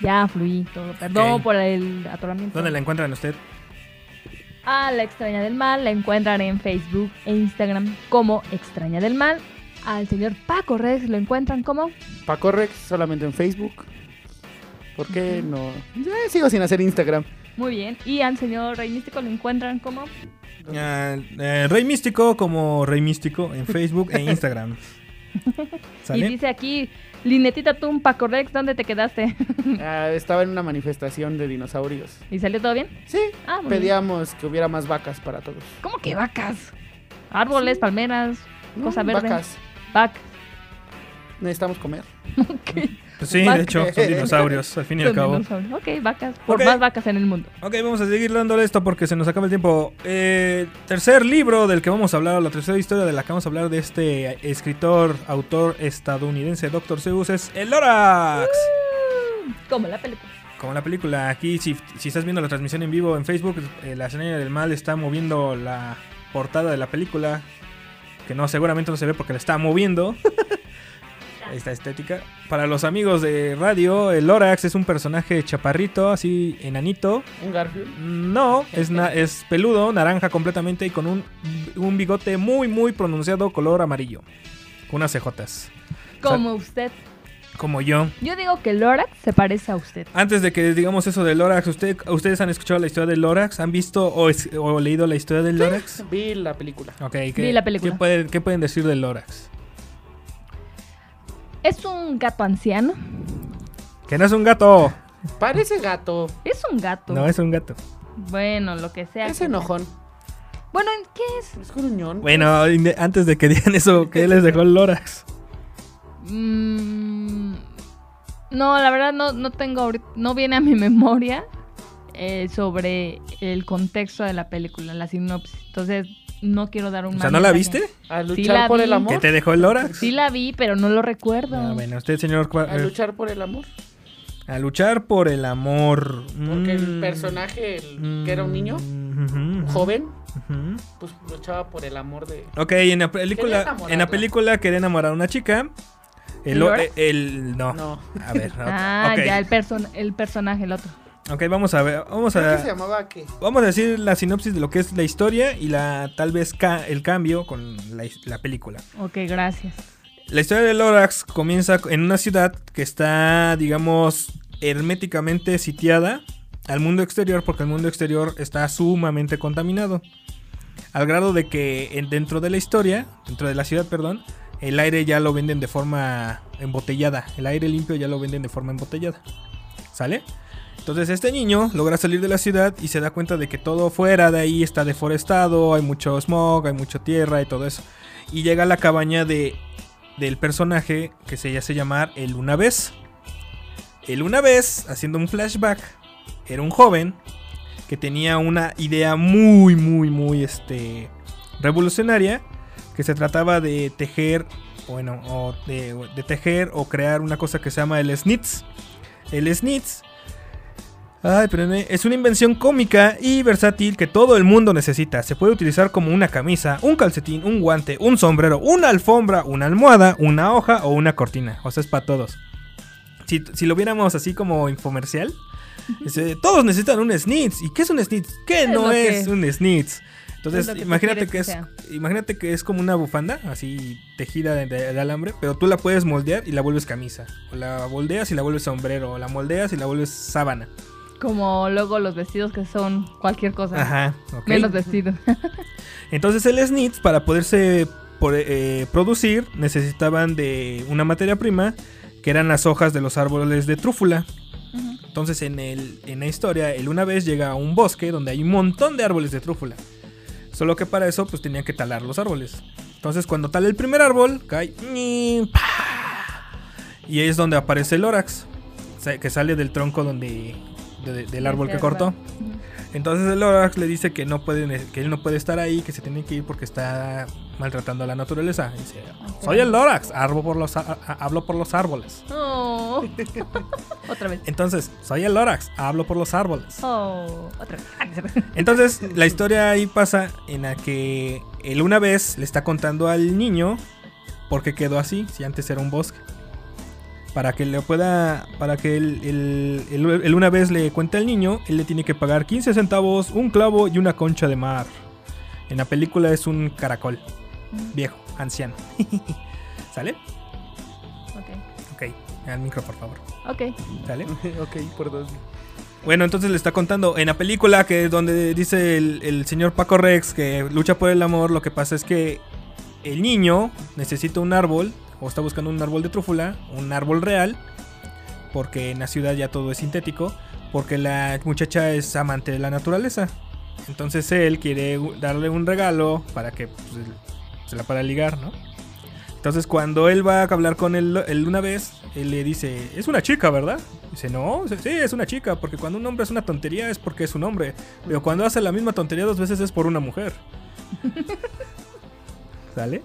Ya fluí todo. Perdón por el atoramiento. ¿Dónde la encuentran usted? A la extraña del mal la encuentran en Facebook e Instagram como extraña del mal. Al señor Paco Rex lo encuentran como Paco Rex solamente en Facebook. ¿Por qué no? Ya sigo sin hacer Instagram. muy bien. Y al señor Rey Místico lo encuentran como eh, Rey Místico como Rey Místico en Facebook e Instagram. Y dice aquí, Linetita Tum, Paco Rex, ¿dónde te quedaste? Ah, estaba en una manifestación de dinosaurios. ¿Y salió todo bien? Sí, Ah, bien. pedíamos que hubiera más vacas para todos. ¿Cómo que vacas? Árboles, palmeras, No, cosa verde. Vacas. Vacas. Necesitamos comer. Sí, de hecho, son dinosaurios, al fin y al Son cabo. dinosaurios. Ok, vacas. Por más vacas en el mundo. Ok, vamos a seguir dándole esto porque se nos acaba el tiempo. Eh, tercer libro del que vamos a hablar, o la tercera historia de la que vamos a hablar de este escritor, autor estadounidense, Dr. Seuss, es El Lorax. Como la película. Como la película, aquí si, si estás viendo la transmisión en vivo en Facebook, eh, la señora del mal está moviendo la portada de la película, que no, seguramente no se ve porque la está moviendo. Esta estética. Para los amigos de radio, el Lorax es un personaje chaparrito, así enanito. Un Garfield. No, es, na- es peludo, naranja completamente y con un, un bigote muy, muy pronunciado color amarillo. Con unas cejotas. Como usted. Como yo. Yo digo que Lorax se parece a usted. Antes de que digamos eso del Lorax, ¿usted, ¿ustedes han escuchado la historia del Lorax? ¿Han visto o, es- o leído la historia del Lorax? Vi la película. Ok, ¿qué, Vi la película. ¿qué, pueden, qué pueden decir del Lorax? Es un gato anciano. Que no es un gato. Parece gato. Es un gato. No, es un gato. Bueno, lo que sea. Es que sea. enojón. Bueno, ¿qué es? Es gruñón. Bueno, antes de que digan eso, ¿qué les dejó el Lorax? Mm, no, la verdad no, no tengo ahorita- no viene a mi memoria eh, sobre el contexto de la película, la sinopsis. Entonces, no quiero dar un O sea, ¿no la viste? A Sí luchar la por vi. el amor. ¿Qué te dejó el Lorax? Sí la vi, pero no lo recuerdo. Ah, bueno, usted, señor. cua- A eh, luchar por el amor. A luchar por el amor. Porque el Mm. personaje, el que era un niño, un ujú, joven, pues luchaba por el amor de. Ok, en la película, en la película quería enamorar a una chica. El, ¿El o- Lorax? el- no. No. A ver, Ah, ok. ya el, person el personaje, el otro. Ok, vamos a ver, vamos Creo que se a llamaba qué? vamos a decir la sinopsis de lo que es la historia y la tal vez ca- el cambio con la, la película. Ok, gracias. La historia de Lorax comienza en una ciudad que está, digamos, herméticamente sitiada al mundo exterior porque el mundo exterior está sumamente contaminado. Al grado de que en- dentro de la historia, dentro de la ciudad, perdón, el aire ya lo venden de forma embotellada. El aire limpio ya lo venden de forma embotellada. ¿Sale? Entonces este niño logra salir de la ciudad y se da cuenta de que todo fuera de ahí está deforestado, hay mucho smog, hay mucha tierra y todo eso. Y llega a la cabaña de, del personaje que se hace llamar el una vez. El una vez, haciendo un flashback, era un joven que tenía una idea muy, muy, muy este, revolucionaria. Que se trataba de tejer, bueno, o de, de tejer o crear una cosa que se llama el snitz. El snitz Ay, espérenme. Es una invención cómica y versátil que todo el mundo necesita. Se puede utilizar como una camisa, un calcetín, un guante, un sombrero, una alfombra, una almohada, una hoja o una cortina. O sea, es para todos. Si, si lo viéramos así como infomercial, dice, todos necesitan un snitz. ¿Y qué es un snitz? ¿Qué no que- es un snitz? Entonces, es que imagínate que, es, imagínate que es como una bufanda, así tejida de, de- de alambre, pero tú la puedes moldear y la vuelves camisa. O la moldeas y la vuelves sombrero. O la moldeas y la vuelves sábana. Como luego los vestidos que son cualquier cosa. Ajá, ok. Menos vestido. Entonces el snitz para poderse por- eh, producir necesitaban de una materia prima que eran las hojas de los árboles de trúfula. Entonces en, el, en la historia, él una vez llega a un bosque donde hay un montón de árboles de trúfula. Solo que para eso pues tenían que talar los árboles. Entonces cuando tala el primer árbol, cae... Y ahí es donde aparece el órax. Que sale del tronco donde... de- del árbol que cortó. Entonces el Lorax le dice que no puede, que él no puede estar ahí, que se tiene que ir porque está maltratando a la naturaleza. Dice, soy el Lorax, hablo por los, a- a- hablo por los árboles. Oh. Otra vez. Entonces, soy el Lorax, hablo por los árboles. Oh, otra vez. Ah. Entonces, la historia ahí pasa en la que él una vez le está contando al niño por qué quedó así, si antes era un bosque. Para que le pueda, para que él, él- él- él una vez le cuente al niño, él le tiene que pagar 15 centavos, un clavo y una concha de mar. En la película es un caracol, viejo, anciano. ¿Sale? Ok. Ok, al micro por favor. Ok. ¿Sale? ok, por dos. Bueno, entonces le está contando en la película que donde dice el, el señor Paco Rex que lucha por el amor, lo que pasa es que el niño necesita un árbol o está buscando un árbol de trúfula, un árbol real, porque en la ciudad ya todo es sintético, porque la muchacha es amante de la naturaleza. Entonces él quiere darle un regalo para que pues, se la para ligar, ¿no? Entonces cuando él va a hablar con él, él una vez, él le dice, es una chica, ¿verdad? Dice, no, sí, es una chica, porque cuando un hombre es una tontería es porque es un hombre, pero cuando hace la misma tontería dos veces es por una mujer. ¿Sale?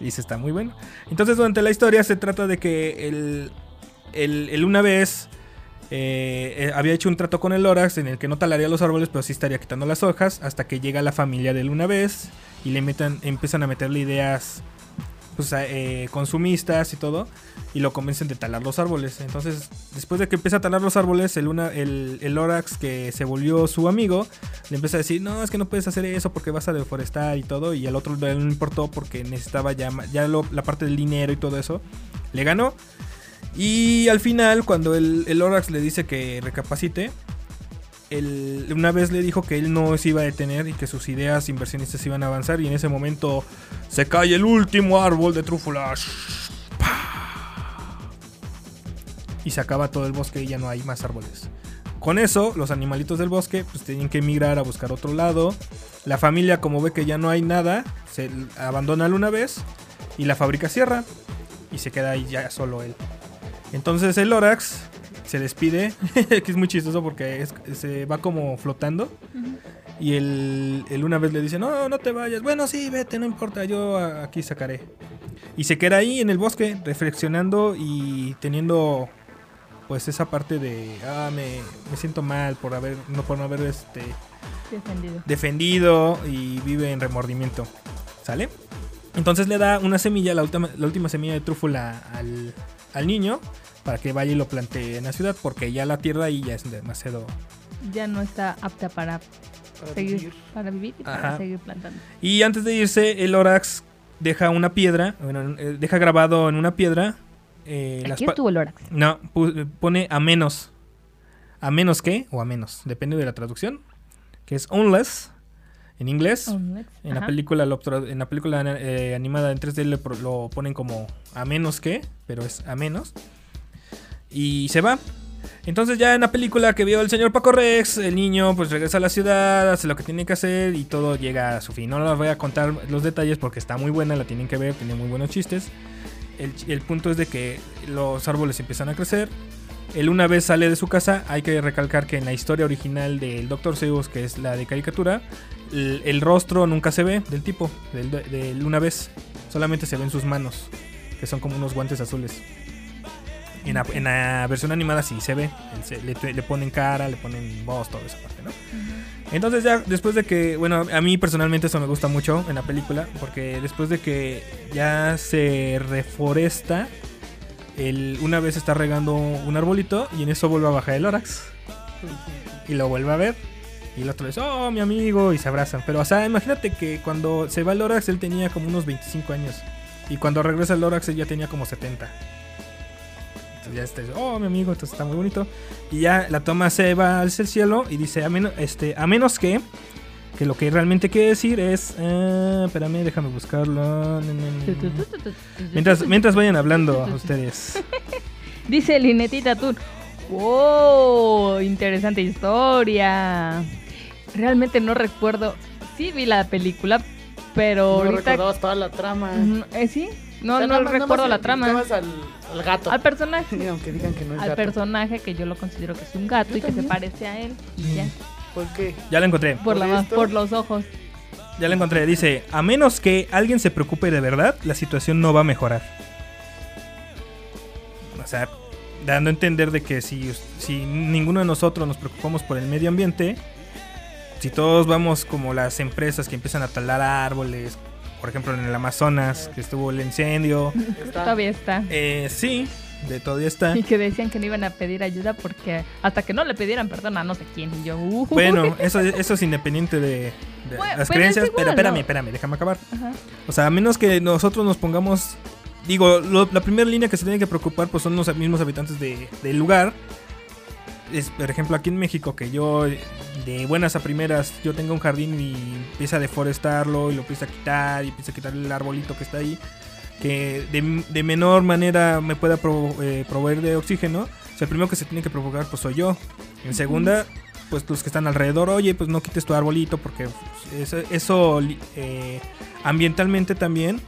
Y dice, está muy bueno. Entonces durante la historia se trata de que él- él una vez eh, eh, había hecho un trato con el Lorax en el que no talaría los árboles, pero sí estaría quitando las hojas, hasta que llega la familia de él una vez y le metan, empiezan a meterle ideas pues, eh, consumistas y todo, y lo convencen de talar los árboles. Entonces, después de que empieza a talar los árboles, el, una, el, el que se volvió su amigo, le empieza a decir, no, es que no puedes hacer eso porque vas a deforestar y todo, y al otro no le importó porque necesitaba ya, ya la parte del dinero y todo eso, le ganó. Y al final, cuando el, el le dice que recapacite, una vez le dijo que él no se iba a detener y que sus ideas inversionistas iban a avanzar. Y en ese momento se cae el último árbol de trúfulas. Y se acaba todo el bosque y ya no hay más árboles. Con eso, los animalitos del bosque pues tienen que emigrar a buscar otro lado. La familia, como ve que ya no hay nada, se abandona una vez y la fábrica cierra y se queda ahí ya solo él. Entonces el Lorax se despide, que es muy chistoso porque es- se va como flotando. Y él, él una vez le dice, no, no te vayas. Bueno, sí, vete, no importa, yo aquí sacaré. Y se queda ahí en el bosque reflexionando y teniendo pues esa parte de, ah, me, me siento mal por haber, no por no haber este, Defendido. defendido y vive en remordimiento. ¿Sale? Entonces le da una semilla, la última, la última semilla de trúfula al, al niño para que vaya y lo plantee en la ciudad porque ya la tierra ahí ya es demasiado... Ya no está apta para, seguir, vivir. para vivir y Ajá. para seguir plantando. Y antes de irse, el Orax deja una piedra, bueno, eh, deja grabado en una piedra... eh, Aquí estuvo el Lorax. No, pone a menos. A menos que, o a menos, depende de la traducción. Que es unless, en inglés. Unless, En la película, lo en la película eh, animada en 3D le pro- lo ponen como a menos que, pero es a menos. Y se va. Entonces ya en la película que vio el señor Paco Rex, el niño pues regresa a la ciudad, hace lo que tiene que hacer y todo llega a su fin. No les voy a contar los detalles porque está muy buena, la tienen que ver, tiene muy buenos chistes. El, punto es de que los árboles empiezan a crecer. Él una vez sale de su casa, hay que recalcar que en la historia original del Dr. Seuss, que es la de caricatura, el, el rostro nunca se ve del tipo, del, del una vez. Solamente se ven sus manos, que son como unos guantes azules. En la, en la versión animada sí se ve, le, le ponen cara, le ponen voz, toda esa parte, ¿no? Entonces ya después de que, bueno, a mí personalmente eso me gusta mucho en la película, porque después de que ya se reforesta, él una vez está regando un arbolito y en eso vuelve a bajar el Lorax. Y lo vuelve a ver. Y el otro dice, oh, mi amigo, y se abrazan. Pero, o sea, imagínate que cuando se va el Lorax él tenía como unos 25 años. Y cuando regresa el Lorax él ya tenía como 70. Ya está, oh, mi amigo, entonces está muy bonito. Y ya la toma se va hacia el cielo y dice, a, menos este, a menos que, que lo que realmente quiere decir es, ah, espérame, déjame buscarlo. Mientras, mientras vayan hablando ustedes. Dice Linetita Tun. ¡Wow! Interesante historia. Realmente no recuerdo. Sí vi la película, pero No ahorita. recordabas toda la trama. Eh, sí, no, O sea, no nada recuerdo la trama. Al, al gato. Al personaje. Aunque digan que no es Al gato. personaje que yo lo considero que es un gato Yo y que se parece a él. y ya. ¿Por qué? Ya la encontré. Por, la, ¿Por esto? por los ojos. Ya la encontré. Dice, a menos que alguien se preocupe de verdad, la situación no va a mejorar. O sea, dando a entender de que si, si ninguno de nosotros nos preocupamos por el medio ambiente, si todos vamos como las empresas que empiezan a talar árboles, por ejemplo en el Amazonas, que estuvo el incendio, Todavía está. eh, sí, de todavía está. Y que decían que no iban a pedir ayuda porque hasta que no le pidieran perdón a no sé quién. Y yo, uh, Bueno, eso, eso es independiente de, de Bueno, las pero creencias. pero espérame, ¿no? espérame, déjame acabar. Ajá. O sea, a menos que nosotros nos pongamos. Digo, lo- la primera línea que se tiene que preocupar pues son los mismos habitantes de- del lugar. Es, por ejemplo, aquí en México, que yo de buenas a primeras, yo tengo un jardín y empieza a deforestarlo y lo empieza a quitar y empieza a quitar el arbolito que está ahí, que de, de menor manera me pueda pro- eh, proveer de oxígeno. O sea, el primero que se tiene que provocar pues soy yo. En segunda, pues los que están alrededor, oye, pues no quites tu arbolito porque pues, eso, eso, eh, ambientalmente también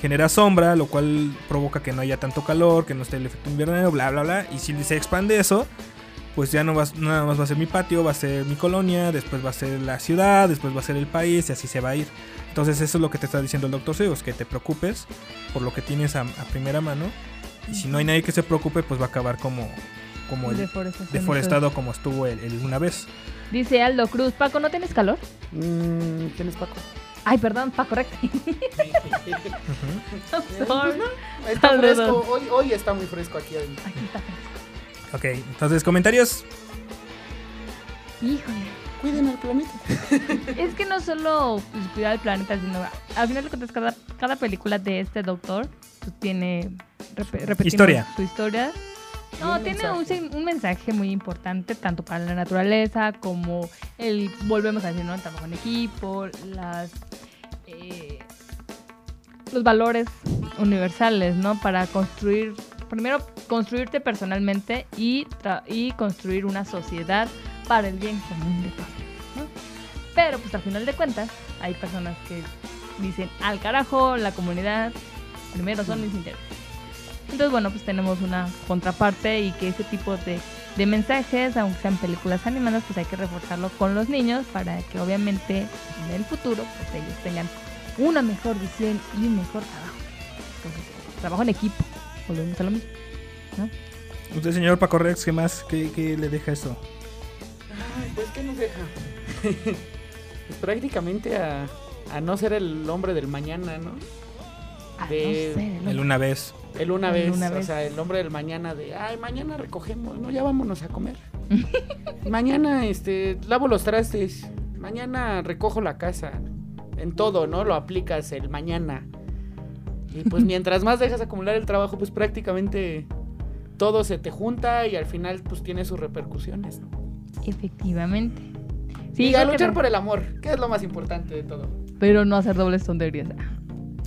genera sombra, lo cual provoca que no haya tanto calor, que no esté el efecto invernadero, bla, bla, bla. Y si se expande eso, pues ya no va, nada más va a ser mi patio, va a ser mi colonia, después va a ser la ciudad, después va a ser el país y así se va a ir. Entonces eso es lo que te está diciendo el doctor Zeus, que te preocupes por lo que tienes a, a primera mano. Y si no hay nadie que se preocupe, pues va a acabar como, como el deforestado como estuvo el, el una vez. Dice Aldo Cruz, Paco, ¿no tienes calor? Mm, ¿Quién es Paco? Ay, perdón, Paco, correcto. I'm sorry. Está fresco, hoy, hoy está muy fresco aquí adentro. Aquí está fresco. Ok, entonces comentarios. Híjole. Cuiden al planeta. Es que no solo pues, cuidar el planeta, sino al final de cuentas cada, cada película de este doctor pues, tiene rep- Historia. su historia. No, un tiene un, mensaje. sin- un mensaje muy importante tanto para la naturaleza como el, volvemos a decir, ¿no? El trabajo en equipo, las, eh, los valores universales, ¿no? Para construir, primero construirte personalmente y, y construir una sociedad para el bien común de todos, ¿no? Pero pues al final de cuentas hay personas que dicen al carajo la comunidad, primero son mis intereses. Entonces bueno, pues tenemos una contraparte y que ese tipo de, de mensajes, aunque sean películas animadas, pues hay que reforzarlo con los niños para que obviamente en el futuro pues ellos tengan una mejor visión y un mejor trabajo. Entonces, trabajo en equipo, volvemos a lo mismo. Usted, señor Paco Rex, ¿qué más? ¿Qué, qué le deja esto? Ay, pues, ¿qué nos deja? pues prácticamente a, a no ser el hombre del mañana, ¿no? De- no sé, ¿no? El una vez. El una El vez, una o vez. sea, el hombre del mañana de, ay, mañana recogemos, no, ya vámonos a comer. mañana, este, lavo los trastes, mañana recojo la casa. En todo, ¿no? Lo aplicas el mañana. Y pues mientras más dejas acumular el trabajo, pues prácticamente todo se te junta y al final pues tiene sus repercusiones, ¿no? Efectivamente. y a que luchar por el amor, que es lo más importante de todo. Pero no hacer dobles tonterías.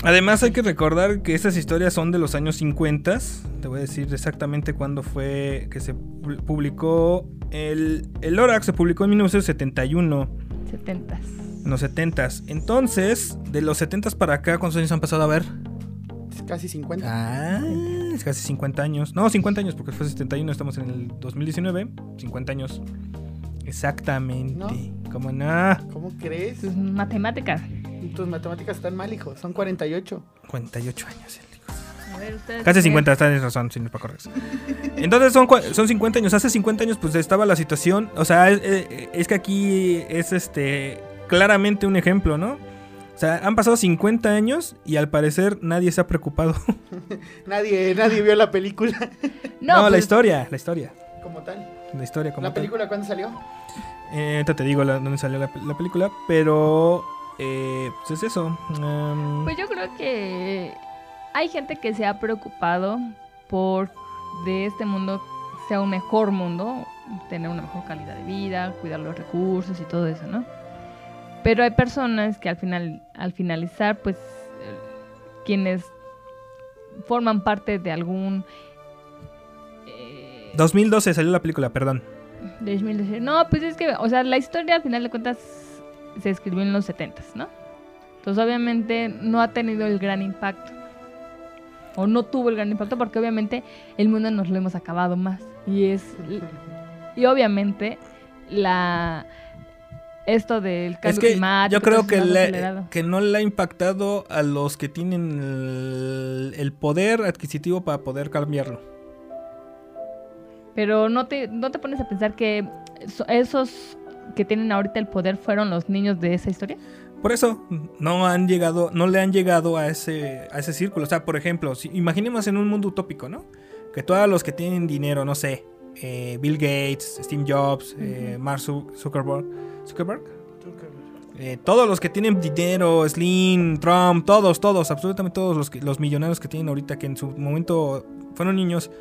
Además hay que recordar que estas historias son de los años 50. Te voy a decir exactamente cuándo fue que se pu- publicó el, el Lorax. Se publicó en 1971, 70 en los 70s. Entonces, de los 70s para acá, ¿cuántos años han pasado a ver? Casi 50. Ah, es casi 50 años. No, 50 años porque fue 71, estamos en el 2019. 50 años. Exactamente. ¿No? ¿Cómo no? ¿Cómo crees? Tus matemáticas. Tus matemáticas están mal, hijo. Son 48. 48 años. el hijo. A ver, ustedes. Casi 50, tienes razón, señor Paco Rex. Entonces son, cua- son 50 años. Hace 50 años pues estaba la situación. O sea, es, eh, es que aquí es este claramente un ejemplo, ¿no? O sea, han pasado 50 años y al parecer nadie se ha preocupado. Nadie, nadie vio la película No, No, la pues, historia, la historia. como tal. La historia como ¿La tal. película cuándo salió? Eh, ahorita te digo la- dónde salió la, la película, pero eh, pues es eso. Em, Pues yo creo que hay gente que se ha preocupado por de este mundo sea un mejor mundo, tener una mejor calidad de vida, cuidar los recursos y todo eso, ¿no? Pero hay personas que al final, al finalizar, pues eh, quienes forman parte de algún eh, 2012 salió la película, perdón. 2010. No, pues es que, o sea, la historia al final de cuentas se escribió en los 70, ¿no? Entonces obviamente no ha tenido el gran impacto. O no tuvo el gran impacto porque obviamente el mundo nos lo hemos acabado más. Y es... Y obviamente la... Esto del cambio Es que climático... yo creo que, que no le ha impactado a los que tienen el, el poder adquisitivo para poder cambiarlo. Pero no te, no te pones a pensar que so- esos que tienen ahorita el poder fueron los niños de esa historia. Por eso no han llegado, no le han llegado a ese, a ese círculo. O sea, por ejemplo, si, imaginemos en un mundo utópico, ¿no? Que todos los que tienen dinero, no sé, eh, Bill Gates, Steve Jobs, eh, Mark Zu- Zuckerberg, Zuckerberg, eh, todos los que tienen dinero, Slim, Trump, todos, todos, absolutamente todos los, que- los millonarios que tienen ahorita, que en su momento fueron niños,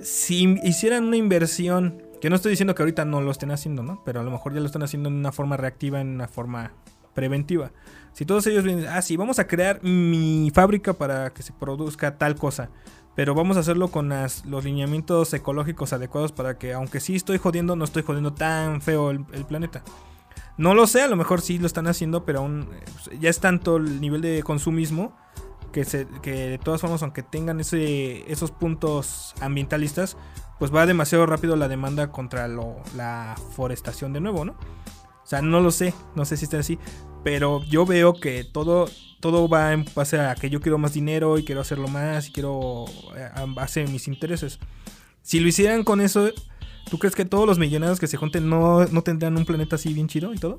si hicieran una inversión, que no estoy diciendo que ahorita no lo estén haciendo, ¿no? Pero a lo mejor ya lo están haciendo en una forma reactiva, en una forma preventiva. Si todos ellos vienen, ah, sí, vamos a crear mi fábrica para que se produzca tal cosa. Pero vamos a hacerlo con los lineamientos ecológicos adecuados para que, aunque sí estoy jodiendo, no estoy jodiendo tan feo el, planeta. No lo sé, a lo mejor sí lo están haciendo, pero aún eh, ya es tanto el nivel de consumismo que, se, que de todas formas, aunque tengan esos puntos ambientalistas, pues va demasiado rápido la demanda contra la forestación de nuevo, ¿no? O sea, no lo sé, no sé si está así, pero yo veo que todo, todo va en base a que yo quiero más dinero y quiero hacerlo más y quiero eh, en base a mis intereses. Si lo hicieran con eso, ¿tú crees que todos los millonarios que se junten no, no tendrían un planeta así bien chido y todo?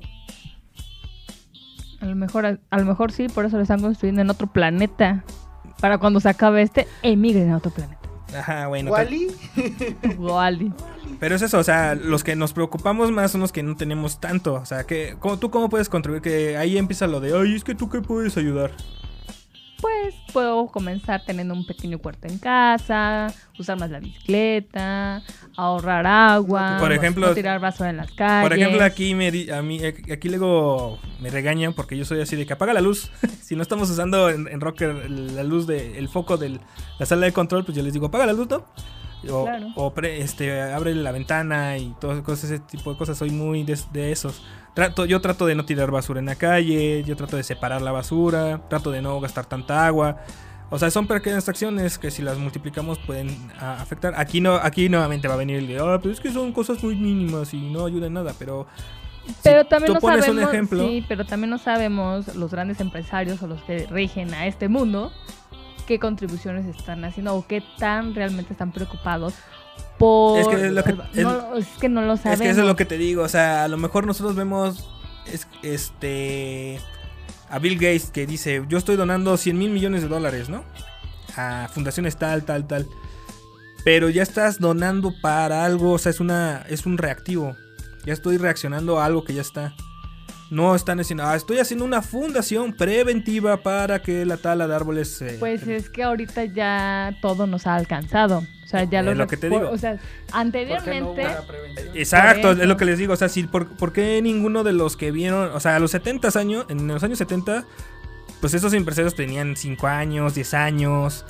A lo mejor, a lo mejor sí, por eso lo están construyendo en otro planeta. Para cuando se acabe este, emigren a otro planeta. Ajá, bueno. ¿Wally? Wally. Pero es eso, o sea, los que nos preocupamos más son los que no tenemos tanto. O sea, que ¿cómo- ¿tú cómo puedes contribuir? Que ahí empieza lo de, ay, es que tú qué puedes ayudar. Pues puedo comenzar teniendo un pequeño cuarto en casa, usar más la bicicleta, ahorrar agua, Por ejemplo- no tirar basura en las calles. Por ejemplo, aquí me a mí aquí luego me regañan porque yo soy así de que apaga la luz. si no estamos usando en, en Rocker la luz de el foco de la sala de control, pues yo les digo, apaga la luz, ¿no? O, Claro. o pre- este abre la ventana y todo cosas, ese tipo de cosas. Soy muy de, de esos. Trato, yo trato de no tirar basura en la calle, yo trato de separar la basura, trato de no gastar tanta agua. O sea, son pequeñas acciones que si las multiplicamos pueden a- afectar. Aquí no, aquí nuevamente va a venir el de, ah, pero es que son cosas muy mínimas y no ayudan en nada, pero Pero si también tú no pones sabemos, un ejemplo, sí, pero también no sabemos los grandes empresarios o los que rigen a este mundo qué contribuciones están haciendo o qué tan realmente están preocupados por Es que es lo que- no, es que no lo es sabemos. que eso es lo que te digo, o sea, a lo mejor nosotros vemos es- este a Bill Gates que dice, yo estoy donando 100 mil millones de dólares, ¿no? A fundaciones tal, tal, tal. Pero ya estás donando para algo, o sea, es una es un reactivo. Ya estoy reaccionando a algo que ya está. No están diciendo, ah, estoy haciendo una fundación preventiva para que la tala de árboles se... Pues es que ahorita ya todo nos ha alcanzado. O sea, ya Es los lo que te digo. O sea, anteriormente Exacto, es lo que les digo. O sea, si, por, por qué ninguno de los que vieron, o sea, a los 70 años, en los años 70, pues esos empresarios tenían 5 años, 10 años,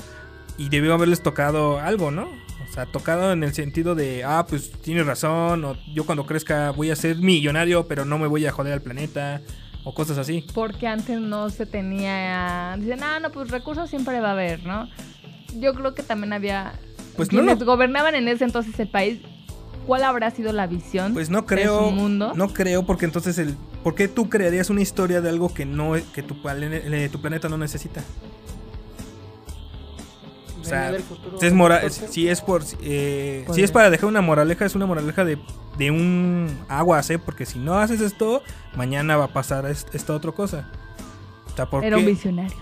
y debió haberles tocado algo, ¿no? O sea, tocado en el sentido de, ah, pues tienes razón, o yo cuando crezca voy a ser millonario, pero no me voy a joder al planeta, o cosas así. porque antes no se tenía dicen, "Ah, no, pues recursos siempre va a haber", ¿no? Yo creo que también había Pues quienes no. gobernaban en ese entonces el país. ¿Cuál habrá sido la visión? Pues no de creo, su mundo? no creo, porque entonces el, ¿por qué tú crearías una historia de algo que no, que tu, tu planeta no necesita? O sea, si es, mora- entonces. si es por eh, si es para dejar una moraleja, es una moraleja de, de un aguas, ¿eh? Porque si no haces esto, mañana va a pasar es- esta otra cosa. O sea, ¿por Era un visionario.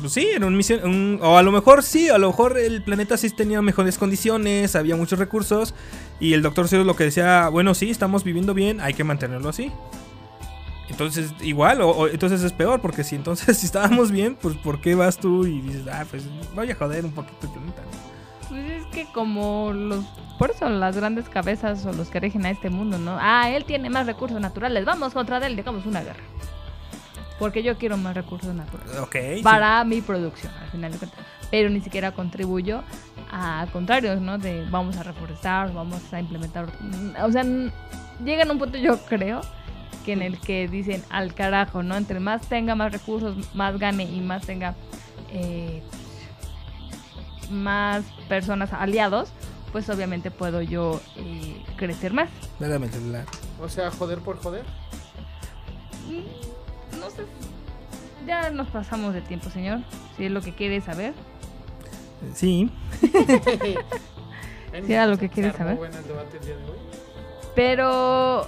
Pues sí, era un misión. un- o a lo mejor sí, a lo mejor el planeta sí tenía mejores condiciones, había muchos recursos. Y el doctor Zeus lo que decía, bueno, sí, estamos viviendo bien, hay que mantenerlo así. Entonces, igual, o, o- entonces es peor, porque si entonces si estábamos bien, pues ¿por qué vas tú y dices, ah, pues voy a joder un poquito el planeta? Pues es que como los... Por eso las grandes cabezas o los que rigen a este mundo, ¿no? Ah, él tiene más recursos naturales. Vamos contra él, dejamos una guerra. Porque yo quiero más recursos naturales. Ok. sí. Para mi producción, al final de cuentas. Pero ni siquiera contribuyo a contrarios, ¿no? De vamos a reforestar, vamos a implementar... O sea, llegan a un punto, yo creo, que en el que dicen al carajo, ¿no? Entre más tenga más recursos, más gane y más tenga eh, más personas aliados, pues obviamente puedo yo eh, crecer más. Dame el celular. O sea, joder por joder. Mm, No sé. Ya nos pasamos de tiempo, señor. Si es lo que quiere saber. Sí. si era lo que armó saber. Pero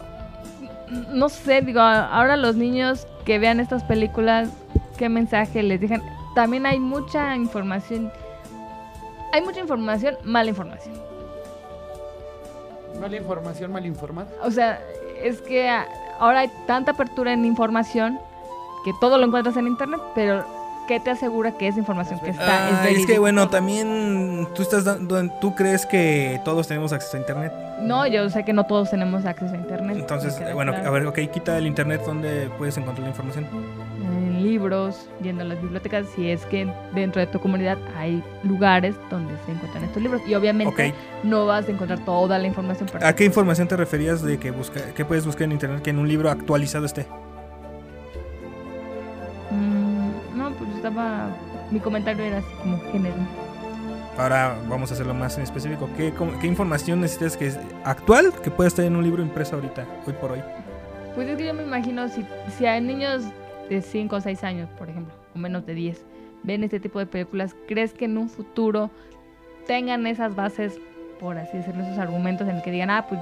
no sé, digo, ahora los niños que vean estas películas, qué mensaje les dejan. También hay mucha información. Hay mucha información, mala información. Mala información, mal informada. O sea, es que ahora hay tanta apertura en información que todo lo encuentras en internet, pero ¿qué te asegura que esa información que está es Ah, es que verídica? bueno, también tú estás dando, tú crees que todos tenemos acceso a internet. No, yo sé que no todos tenemos acceso a internet. Entonces, bueno, claro. a ver, ok, quita el internet donde puedes encontrar la información. en libros, yendo a las bibliotecas, si es que dentro de tu comunidad hay lugares donde se encuentran estos libros. Y obviamente no vas a encontrar toda la información. ¿A qué información te referías de que busca, que puedes buscar en internet que en un libro actualizado esté? Estaba... Mi comentario era así como género. Ahora vamos a hacerlo más en específico. ¿Qué, cómo- qué información necesitas que es actual que pueda estar en un libro impreso ahorita, hoy por hoy? Pues es que yo me imagino si, si hay niños de 5 o 6 años, por ejemplo, o menos de 10, ven este tipo de películas, ¿crees que en un futuro tengan esas bases, por así decirlo, esos argumentos en el que digan, ah, pues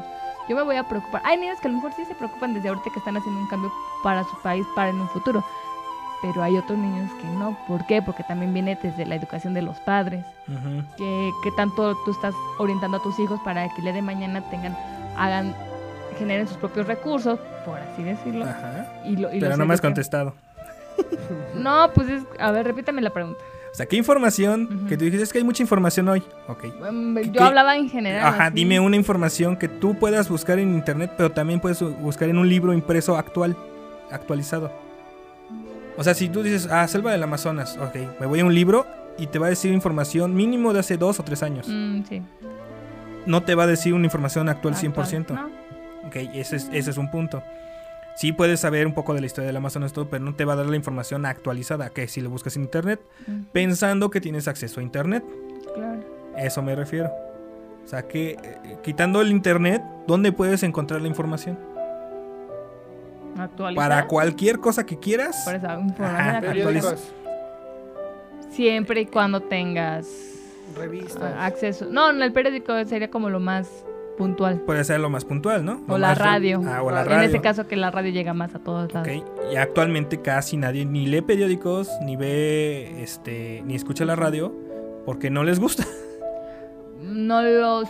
yo me voy a preocupar? Hay niños que a lo mejor sí se preocupan desde ahorita que están haciendo un cambio para su país, para en un futuro. Pero hay otros niños que no. ¿Por qué? Porque también viene desde la educación de los padres. Ujú. que, que tanto tú estás orientando a tus hijos para que el día de mañana tengan, hagan, generen sus propios recursos, por así decirlo. Ajá. Y lo, y Pero no me has contestado. No, pues es, a ver, repítame la pregunta. O sea, ¿qué información? Que tú dijiste es que hay mucha información hoy. Ok. ¿Qué- Yo qué? hablaba en general. Ajá, así. dime una información que tú puedas buscar en internet, pero también puedes buscar en un libro impreso actual, actualizado. O sea, si tú dices, ah, Selva del Amazonas, ok, me voy a un libro y te va a decir información mínimo de hace dos o tres años. Mm, sí. No te va a decir una información actual 100%. No. Ok, ese es, ese es un punto. Sí puedes saber un poco de la historia del Amazonas, todo, pero no te va a dar la información actualizada, que si lo buscas en internet, Mm, pensando que tienes acceso a internet. claro. Eso me refiero. O sea, que eh, quitando el internet, ¿dónde puedes encontrar la información? Actualizar. Para cualquier cosa que quieras. Por eso, Ajá, Siempre y cuando tengas revistas. acceso. No, en el periódico sería como lo más puntual. Puede ser lo más puntual, ¿no? O la radio. Ah, o la En radio. ese caso que la radio llega más a todos lados. Ok, Y actualmente casi nadie ni lee periódicos, ni ve, este, ni escucha la radio, porque no les gusta. No lo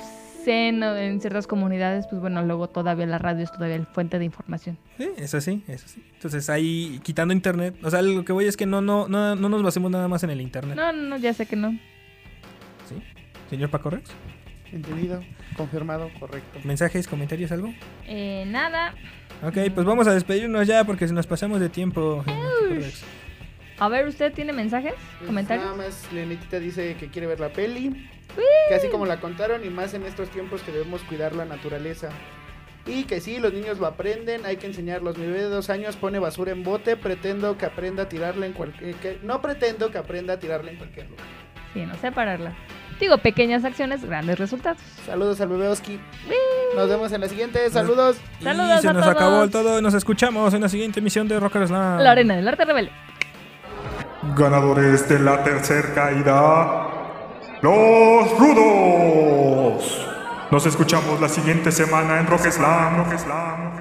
en ciertas comunidades, pues bueno, luego todavía la radio es todavía el fuente de información. Sí, es así, es así. Entonces ahí, quitando internet, o sea, lo que voy es que no, no, no, no nos basemos nada más en el internet. No, no, no, ya sé que no. ¿Sí? Señor Paco Rex, Entendido, confirmado, correcto. ¿mensajes, comentarios, algo? Eh, nada. Ok, pues vamos a despedirnos ya porque si nos pasamos de tiempo. señor Paco Rex. A ver, ¿usted tiene mensajes? Pues ¿Comentarios? Nada más, Lenitita dice que quiere ver la peli. Que así como la contaron y más en estos tiempos que debemos cuidar la naturaleza. Y que sí, los niños lo aprenden, hay que enseñarlos. Mi bebé de dos años pone basura en bote, pretendo que aprenda a tirarla en cualquier... que- no pretendo que aprenda a tirarla en cualquier lugar. Sí, no sé pararla. Digo, pequeñas acciones, grandes resultados. Saludos al bebé Oski. Nos vemos en la siguiente, saludos. Saludos y se a nos todos. acabó el todo. Nos escuchamos en la siguiente emisión de Rocker Slam. La arena del arte rebelde. Ganadores de la tercera caída, los rudos. Nos escuchamos la siguiente semana en Rock Slam.